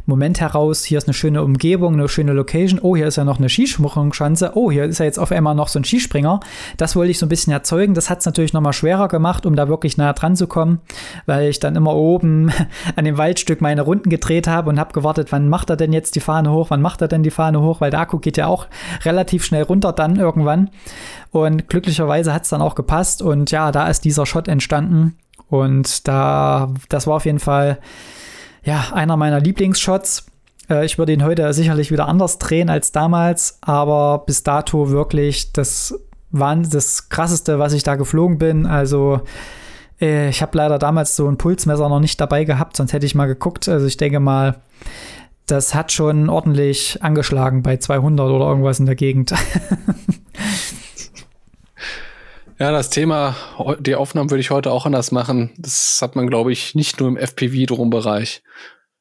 Moment heraus, hier ist eine schöne Umgebung, eine schöne Location, oh, hier ist ja noch eine Skisprungschanze, oh, hier ist ja jetzt auf einmal noch so ein Skispringer. Das wollte ich so ein bisschen erzeugen. Das hat es natürlich nochmal schwerer gemacht, um da wirklich nah dran zu kommen, weil ich dann immer oben [LAUGHS] an dem Waldstück meine Runden gedreht habe und habe gewartet, wann macht er denn jetzt die Fahne hoch, wann macht er denn die Fahne hoch, weil der Akku geht ja auch relativ schnell runter dann irgendwann. Und glücklicherweise hat es dann auch gepasst und ja, da ist dieser Shot entstanden. Und da, das war auf jeden Fall ja, einer meiner Lieblingsshots. Äh, ich würde ihn heute sicherlich wieder anders drehen als damals, aber bis dato wirklich das war das krasseste, was ich da geflogen bin. Also äh, ich habe leider damals so ein Pulsmesser noch nicht dabei gehabt, sonst hätte ich mal geguckt. Also ich denke mal, das hat schon ordentlich angeschlagen bei 200 oder irgendwas in der Gegend. [LAUGHS] Ja, das Thema, die Aufnahmen würde ich heute auch anders machen. Das hat man, glaube ich, nicht nur im FPV-Drum-Bereich.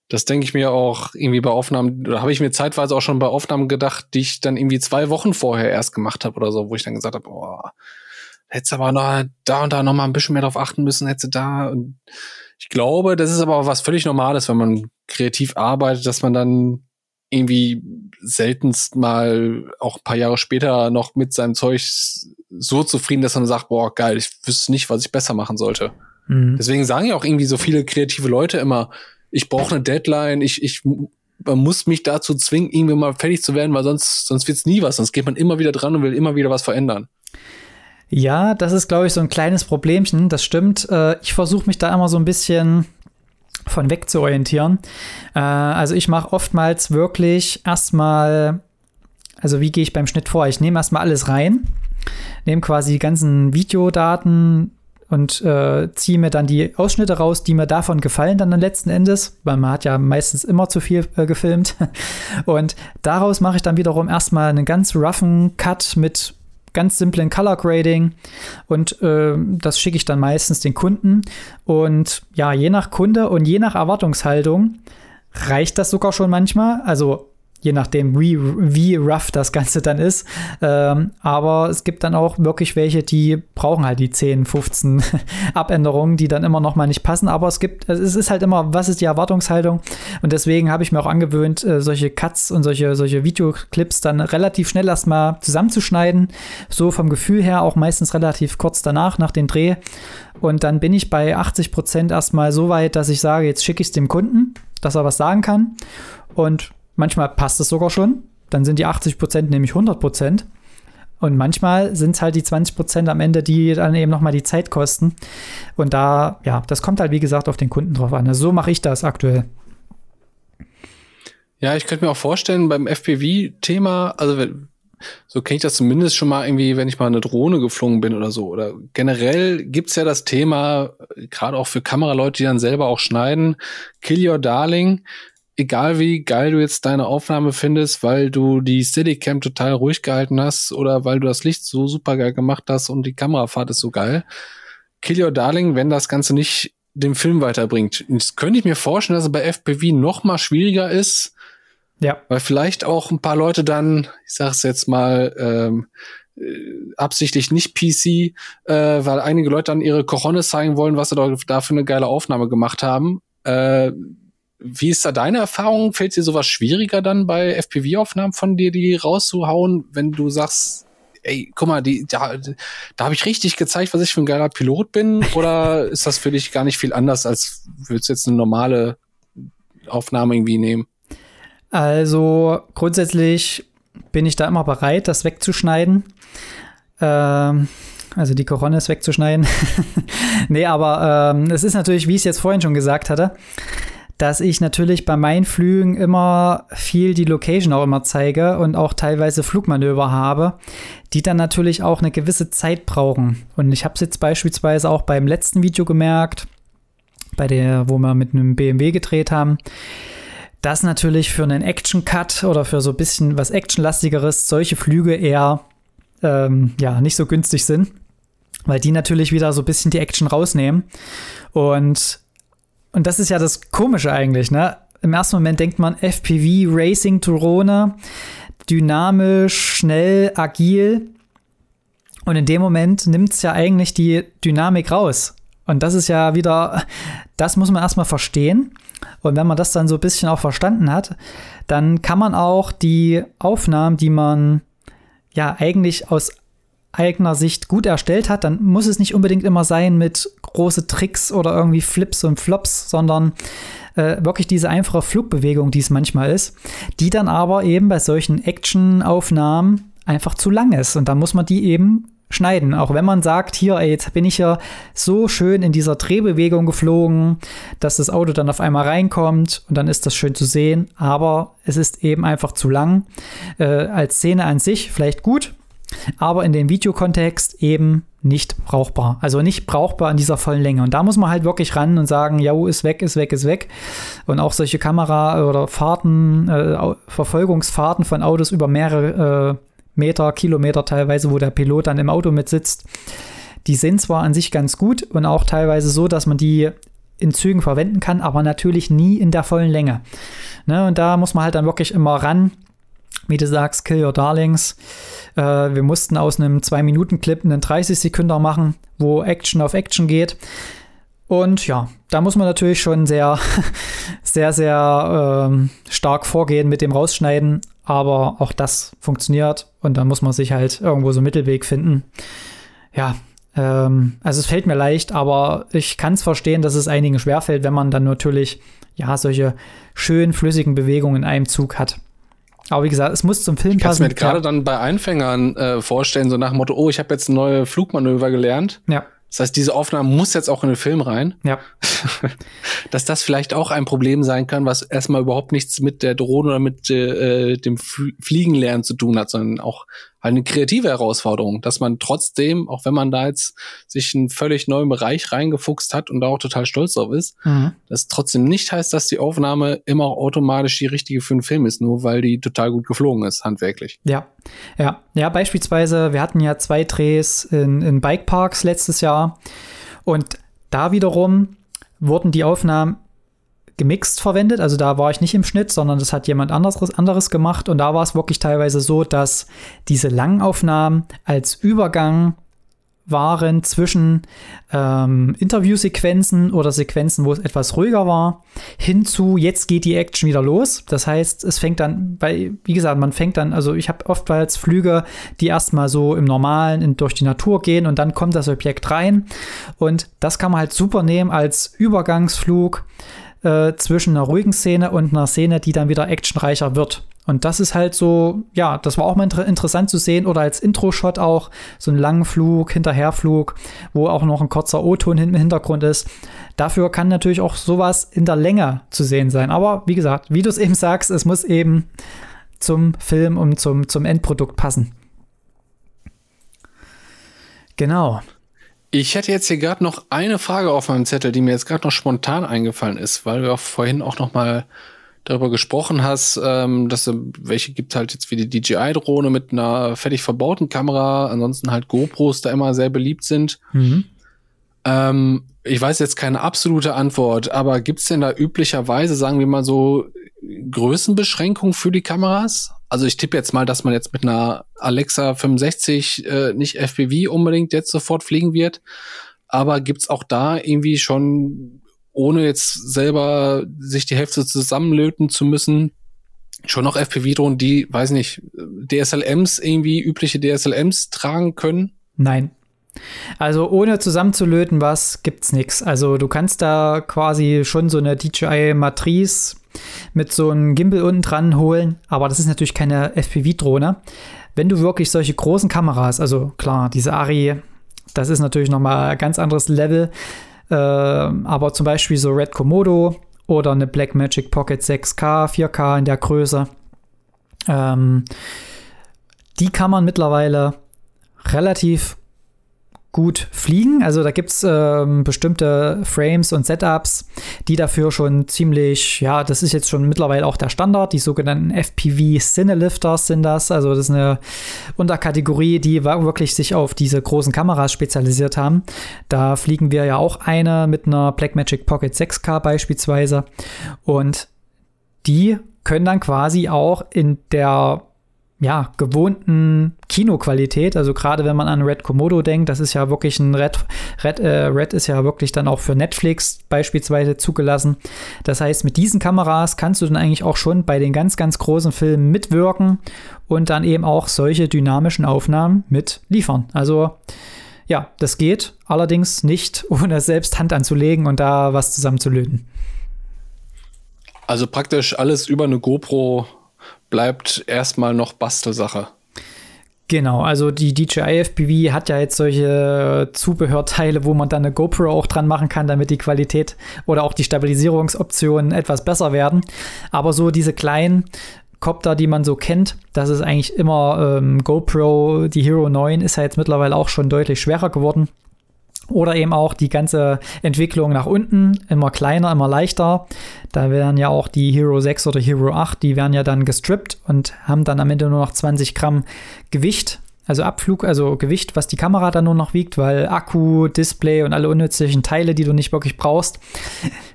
Das denke ich mir auch irgendwie bei Aufnahmen, oder habe ich mir zeitweise auch schon bei Aufnahmen gedacht, die ich dann irgendwie zwei Wochen vorher erst gemacht habe oder so, wo ich dann gesagt habe, boah, hättest aber noch da und da noch mal ein bisschen mehr drauf achten müssen, hättest da. Und ich glaube, das ist aber was völlig Normales, wenn man kreativ arbeitet, dass man dann irgendwie seltenst mal auch ein paar Jahre später noch mit seinem Zeug so zufrieden, dass man sagt, boah, geil, ich wüsste nicht, was ich besser machen sollte. Mhm. Deswegen sagen ja auch irgendwie so viele kreative Leute immer, ich brauche eine Deadline, ich, ich man muss mich dazu zwingen, irgendwie mal fertig zu werden, weil sonst, sonst wird's nie was. Sonst geht man immer wieder dran und will immer wieder was verändern. Ja, das ist, glaube ich, so ein kleines Problemchen. Das stimmt. Äh, ich versuche mich da immer so ein bisschen von weg zu orientieren. Äh, also ich mache oftmals wirklich erstmal, also wie gehe ich beim Schnitt vor? Ich nehme erstmal alles rein, nehme quasi die ganzen Videodaten und äh, ziehe mir dann die Ausschnitte raus, die mir davon gefallen dann letzten Endes, weil man hat ja meistens immer zu viel äh, gefilmt. [LAUGHS] Und daraus mache ich dann wiederum erstmal einen ganz roughen Cut mit ganz simplen Color Grading und äh, das schicke ich dann meistens den Kunden. Und ja, je nach Kunde und je nach Erwartungshaltung reicht das sogar schon manchmal. Also je nachdem, wie, wie rough das Ganze dann ist. Ähm, aber es gibt dann auch wirklich welche, die brauchen halt die 10, 15 [LAUGHS] Abänderungen, die dann immer noch mal nicht passen. Aber es gibt, es ist halt immer, was ist die Erwartungshaltung? Und deswegen habe ich mir auch angewöhnt, äh, solche Cuts und solche, solche Videoclips dann relativ schnell erstmal zusammenzuschneiden. So vom Gefühl her auch meistens relativ kurz danach, nach dem Dreh. Und dann bin ich bei 80 Prozent erstmal so weit, dass ich sage, jetzt schicke ich es dem Kunden, dass er was sagen kann. Und Manchmal passt es sogar schon. Dann sind die 80 Prozent nämlich 100 Prozent. Und manchmal sind es halt die 20 Prozent am Ende, die dann eben nochmal die Zeit kosten. Und da, ja, das kommt halt, wie gesagt, auf den Kunden drauf an. Also so mache ich das aktuell. Ja, ich könnte mir auch vorstellen, beim FPV-Thema, also so kenne ich das zumindest schon mal irgendwie, wenn ich mal eine Drohne geflogen bin oder so. Oder generell gibt's ja das Thema, gerade auch für Kameraleute, die dann selber auch schneiden, Kill Your Darling egal wie geil du jetzt deine Aufnahme findest, weil du die Steadicam total ruhig gehalten hast oder weil du das Licht so super geil gemacht hast und die Kamerafahrt ist so geil. Kill Your Darling, wenn das Ganze nicht den Film weiterbringt. Das könnte ich mir vorstellen, dass es bei FPV noch mal schwieriger ist. Ja. Weil vielleicht auch ein paar Leute dann, ich sag's jetzt mal, ähm, äh, absichtlich nicht PC, äh, weil einige Leute dann ihre Cojones zeigen wollen, was sie da für eine geile Aufnahme gemacht haben. Äh, wie ist da deine Erfahrung? Fällt dir sowas schwieriger dann bei FPV-Aufnahmen von dir, die rauszuhauen, wenn du sagst, ey, guck mal, die, da, da habe ich richtig gezeigt, was ich für ein geiler Pilot bin? Oder [LAUGHS] ist das für dich gar nicht viel anders, als würdest du jetzt eine normale Aufnahme irgendwie nehmen? Also grundsätzlich bin ich da immer bereit, das wegzuschneiden. Ähm, also die Coronas wegzuschneiden. [LAUGHS] nee, aber ähm, es ist natürlich, wie ich es jetzt vorhin schon gesagt hatte, dass ich natürlich bei meinen Flügen immer viel die Location auch immer zeige und auch teilweise Flugmanöver habe, die dann natürlich auch eine gewisse Zeit brauchen. Und ich habe es jetzt beispielsweise auch beim letzten Video gemerkt, bei der, wo wir mit einem BMW gedreht haben, dass natürlich für einen Action-Cut oder für so ein bisschen was Actionlastigeres solche Flüge eher ähm, ja, nicht so günstig sind, weil die natürlich wieder so ein bisschen die Action rausnehmen. Und, und das ist ja das Komische eigentlich, ne? Im ersten Moment denkt man FPV Racing Drohne, dynamisch, schnell, agil. Und in dem Moment nimmt es ja eigentlich die Dynamik raus. Und das ist ja wieder, das muss man erstmal verstehen. Und wenn man das dann so ein bisschen auch verstanden hat, dann kann man auch die Aufnahmen, die man ja eigentlich aus eigener Sicht gut erstellt hat, dann muss es nicht unbedingt immer sein mit große Tricks oder irgendwie Flips und Flops, sondern äh, wirklich diese einfache Flugbewegung, die es manchmal ist, die dann aber eben bei solchen Action-Aufnahmen einfach zu lang ist. Und dann muss man die eben schneiden. Auch wenn man sagt, hier, ey, jetzt bin ich ja so schön in dieser Drehbewegung geflogen, dass das Auto dann auf einmal reinkommt und dann ist das schön zu sehen. Aber es ist eben einfach zu lang. Äh, als Szene an sich vielleicht gut, aber in dem Videokontext eben nicht brauchbar. Also nicht brauchbar in dieser vollen Länge. Und da muss man halt wirklich ran und sagen, ja, ist weg, ist weg, ist weg. Und auch solche Kamera- oder Fahrten, äh, Verfolgungsfahrten von Autos über mehrere äh, Meter, Kilometer teilweise, wo der Pilot dann im Auto mitsitzt. Die sind zwar an sich ganz gut und auch teilweise so, dass man die in Zügen verwenden kann, aber natürlich nie in der vollen Länge. Ne, und da muss man halt dann wirklich immer ran. Wie du sagst, Kill Your Darlings. Äh, wir mussten aus einem 2-Minuten-Clip einen 30-Sekünder machen, wo Action auf Action geht. Und ja, da muss man natürlich schon sehr, [LAUGHS] sehr, sehr ähm, stark vorgehen mit dem Rausschneiden. Aber auch das funktioniert und dann muss man sich halt irgendwo so einen Mittelweg finden. Ja, ähm, also es fällt mir leicht, aber ich kann es verstehen, dass es einigen schwerfällt, wenn man dann natürlich ja solche schön flüssigen Bewegungen in einem Zug hat. Aber wie gesagt, es muss zum Film ich passen. Ich kann mir gerade dann bei Einfängern äh, vorstellen, so nach dem Motto, oh, ich habe jetzt neue Flugmanöver gelernt. Ja. Das heißt, diese Aufnahme muss jetzt auch in den Film rein. Ja. [LAUGHS] Dass das vielleicht auch ein Problem sein kann, was erstmal überhaupt nichts mit der Drohne oder mit äh, dem Fliegenlernen zu tun hat, sondern auch eine kreative Herausforderung, dass man trotzdem, auch wenn man da jetzt sich einen völlig neuen Bereich reingefuchst hat und da auch total stolz drauf ist, mhm. das trotzdem nicht heißt, dass die Aufnahme immer auch automatisch die richtige für einen Film ist, nur weil die total gut geflogen ist, handwerklich. Ja, ja, ja, beispielsweise, wir hatten ja zwei Drehs in, in Bikeparks letztes Jahr und da wiederum wurden die Aufnahmen gemixt verwendet. Also da war ich nicht im Schnitt, sondern das hat jemand anderes, anderes gemacht. Und da war es wirklich teilweise so, dass diese Langaufnahmen als Übergang waren zwischen ähm, Interviewsequenzen oder Sequenzen, wo es etwas ruhiger war, hinzu, jetzt geht die Action wieder los. Das heißt, es fängt dann, weil, wie gesagt, man fängt dann, also ich habe oftmals Flüge, die erstmal so im Normalen in, durch die Natur gehen und dann kommt das Objekt rein. Und das kann man halt super nehmen als Übergangsflug äh, zwischen einer ruhigen Szene und einer Szene, die dann wieder actionreicher wird. Und das ist halt so, ja, das war auch mal inter interessant zu sehen oder als Intro-Shot auch, so einen langen Flug, Hinterherflug, wo auch noch ein kurzer O-Ton im Hintergrund ist. Dafür kann natürlich auch sowas in der Länge zu sehen sein. Aber wie gesagt, wie du es eben sagst, es muss eben zum Film und zum, zum Endprodukt passen. Genau. Ich hätte jetzt hier gerade noch eine Frage auf meinem Zettel, die mir jetzt gerade noch spontan eingefallen ist, weil du auch vorhin auch noch mal darüber gesprochen hast, ähm, dass welche gibt halt jetzt wie die DJI-Drohne mit einer fertig verbauten Kamera, ansonsten halt GoPros da immer sehr beliebt sind. Mhm. Ähm, ich weiß jetzt keine absolute Antwort, aber gibt's denn da üblicherweise, sagen wir mal so, Größenbeschränkungen für die Kameras? Also ich tippe jetzt mal, dass man jetzt mit einer Alexa 65 äh, nicht FPV unbedingt jetzt sofort fliegen wird. Aber gibt's auch da irgendwie schon, ohne jetzt selber sich die Hälfte zusammenlöten zu müssen, schon noch FPV-Drohnen, die, weiß nicht, DSLMs irgendwie übliche DSLMs tragen können? Nein. Also ohne zusammenzulöten was gibt's nix. Also du kannst da quasi schon so eine DJI Matrice mit so einem Gimbal unten dran holen, aber das ist natürlich keine FPV-Drohne. Wenn du wirklich solche großen Kameras, also klar, diese Ari, das ist natürlich nochmal ein ganz anderes Level, äh, aber zum Beispiel so Red Komodo oder eine Blackmagic Pocket 6K, 4K in der Größe. Ähm, die kann man mittlerweile relativ gut fliegen. Also da gibt es ähm, bestimmte Frames und Setups, die dafür schon ziemlich, ja, das ist jetzt schon mittlerweile auch der Standard. Die sogenannten FPV Cinelifters sind das. Also das ist eine Unterkategorie, die wirklich sich auf diese großen Kameras spezialisiert haben. Da fliegen wir ja auch eine mit einer Blackmagic Pocket 6K beispielsweise. Und die können dann quasi auch in der ja, gewohnten Kinoqualität. Also gerade wenn man an Red Komodo denkt, das ist ja wirklich ein Red, Red, äh, Red ist ja wirklich dann auch für Netflix beispielsweise zugelassen. Das heißt, mit diesen Kameras kannst du dann eigentlich auch schon bei den ganz, ganz großen Filmen mitwirken und dann eben auch solche dynamischen Aufnahmen mit liefern. Also ja, das geht allerdings nicht, [LAUGHS] ohne selbst Hand anzulegen und da was zusammenzulöten. Also praktisch alles über eine GoPro bleibt erstmal noch Bastelsache. Genau, also die DJI FPV hat ja jetzt solche Zubehörteile, wo man dann eine GoPro auch dran machen kann, damit die Qualität oder auch die Stabilisierungsoptionen etwas besser werden. Aber so diese kleinen Copter, die man so kennt, das ist eigentlich immer ähm, GoPro, die Hero 9 ist ja jetzt mittlerweile auch schon deutlich schwerer geworden. Oder eben auch die ganze Entwicklung nach unten, immer kleiner, immer leichter. Da werden ja auch die Hero 6 oder Hero 8, die werden ja dann gestrippt und haben dann am Ende nur noch 20 Gramm Gewicht. Also Abflug, also Gewicht, was die Kamera dann nur noch wiegt, weil Akku, Display und alle unnützlichen Teile, die du nicht wirklich brauchst,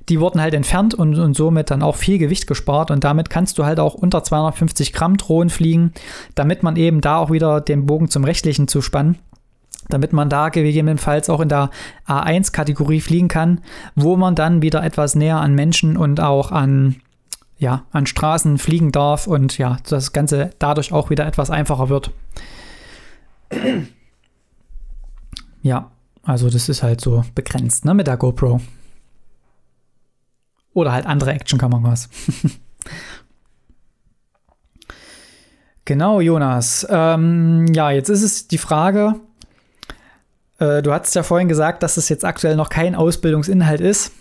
die wurden halt entfernt und, und somit dann auch viel Gewicht gespart. Und damit kannst du halt auch unter 250 Gramm Drohnen fliegen, damit man eben da auch wieder den Bogen zum Rechtlichen zu spannen damit man da gegebenenfalls auch in der A1-Kategorie fliegen kann, wo man dann wieder etwas näher an Menschen und auch an, ja, an Straßen fliegen darf und ja, das Ganze dadurch auch wieder etwas einfacher wird. [CLEARS THROAT] Ja, also das ist halt so begrenzt, ne, mit der GoPro. Oder halt andere Actionkameras. [LAUGHS] genau, Jonas. Ähm, ja, jetzt ist es die Frage, äh, du hattest ja vorhin gesagt, dass es jetzt aktuell noch kein Ausbildungsinhalt ist.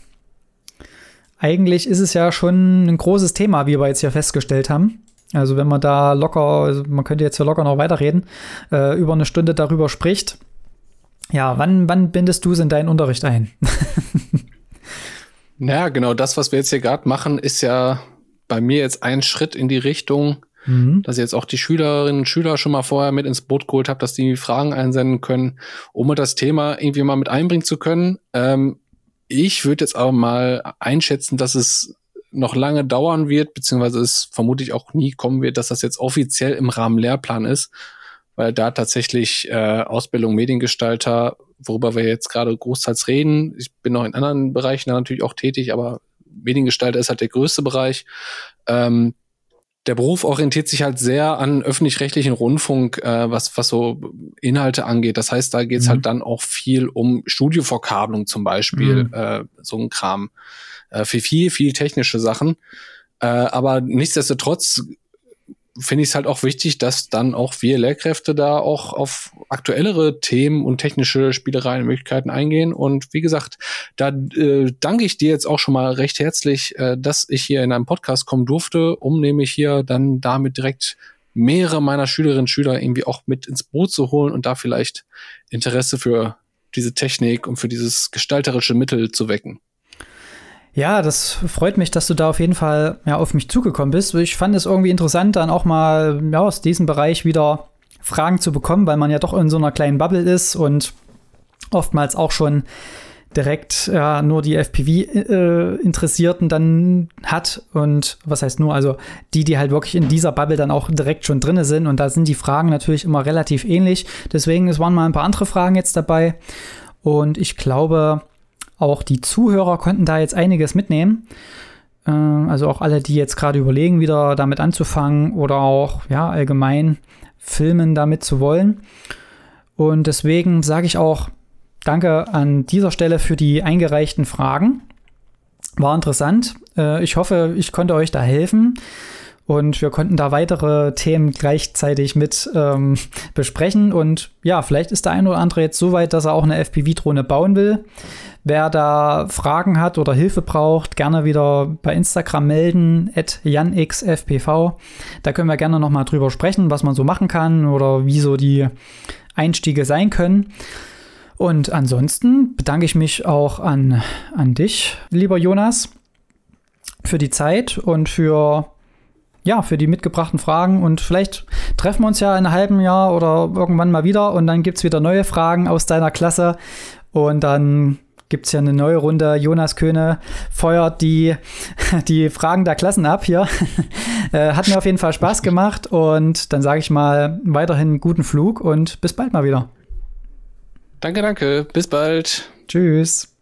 Eigentlich ist es ja schon ein großes Thema, wie wir jetzt hier festgestellt haben. Also wenn man da locker, also man könnte jetzt hier locker noch weiterreden, äh, über eine Stunde darüber spricht. Ja, wann, wann bindest du es in deinen Unterricht ein? [LAUGHS] naja, genau das, was wir jetzt hier gerade machen, ist ja bei mir jetzt ein Schritt in die Richtung, Mhm. Dass ich jetzt auch die Schülerinnen und Schüler schon mal vorher mit ins Boot geholt habe, dass die Fragen einsenden können, um das Thema irgendwie mal mit einbringen zu können. Ähm, ich würde jetzt aber mal einschätzen, dass es noch lange dauern wird, beziehungsweise es vermutlich auch nie kommen wird, dass das jetzt offiziell im Rahmen Lehrplan ist, weil da tatsächlich äh, Ausbildung Mediengestalter, worüber wir jetzt gerade großteils reden, ich bin noch in anderen Bereichen natürlich auch tätig, aber Mediengestalter ist halt der größte Bereich. Ähm, der Beruf orientiert sich halt sehr an öffentlich-rechtlichen Rundfunk, äh, was, was so Inhalte angeht. Das heißt, da geht's mhm. halt dann auch viel um Studioverkabelung zum Beispiel, mhm. äh, so ein Kram. Äh, für viel, viel technische Sachen. Äh, aber nichtsdestotrotz finde ich es halt auch wichtig, dass dann auch wir Lehrkräfte da auch auf aktuellere Themen und technische Spielereien und Möglichkeiten eingehen. Und wie gesagt, da äh, danke ich dir jetzt auch schon mal recht herzlich, äh, dass ich hier in einem Podcast kommen durfte, um nämlich hier dann damit direkt mehrere meiner Schülerinnen und Schüler irgendwie auch mit ins Boot zu holen und da vielleicht Interesse für diese Technik und für dieses gestalterische Mittel zu wecken. Ja, das freut mich, dass du da auf jeden Fall ja, auf mich zugekommen bist. Ich fand es irgendwie interessant, dann auch mal ja, aus diesem Bereich wieder Fragen zu bekommen, weil man ja doch in so einer kleinen Bubble ist und oftmals auch schon direkt ja, nur die FPV-Interessierten äh, dann hat. Und was heißt nur, also die, die halt wirklich in dieser Bubble dann auch direkt schon drin sind. Und da sind die Fragen natürlich immer relativ ähnlich. Deswegen, es waren mal ein paar andere Fragen jetzt dabei. Und ich glaube, auch die Zuhörer konnten da jetzt einiges mitnehmen. Äh, also auch alle, die jetzt gerade überlegen, wieder damit anzufangen oder auch ja, allgemein filmen damit zu wollen. Und deswegen sage ich auch Danke an dieser Stelle für die eingereichten Fragen. War interessant. Äh, ich hoffe, ich konnte euch da helfen. Und wir konnten da weitere Themen gleichzeitig mit ähm, besprechen. Und ja, vielleicht ist der ein oder andere jetzt so weit, dass er auch eine FPV-Drohne bauen will. Wer da Fragen hat oder Hilfe braucht, gerne wieder bei Instagram melden, at janxfpv. Da können wir gerne nochmal drüber sprechen, was man so machen kann oder wie so die Einstiege sein können. Und ansonsten bedanke ich mich auch an, an dich, lieber Jonas, für die Zeit und für ja, für die mitgebrachten Fragen. Und vielleicht treffen wir uns ja in einem halben Jahr oder irgendwann mal wieder und dann gibt es wieder neue Fragen aus deiner Klasse. Und dann gibt es ja eine neue Runde. Jonas Köhne feuert die, [LAUGHS] die Fragen der Klassen ab hier. [LAUGHS] Äh, hat mir auf jeden Fall Spaß gemacht und dann sage ich mal weiterhin guten Flug und bis bald mal wieder. Danke, danke. Bis bald. Tschüss.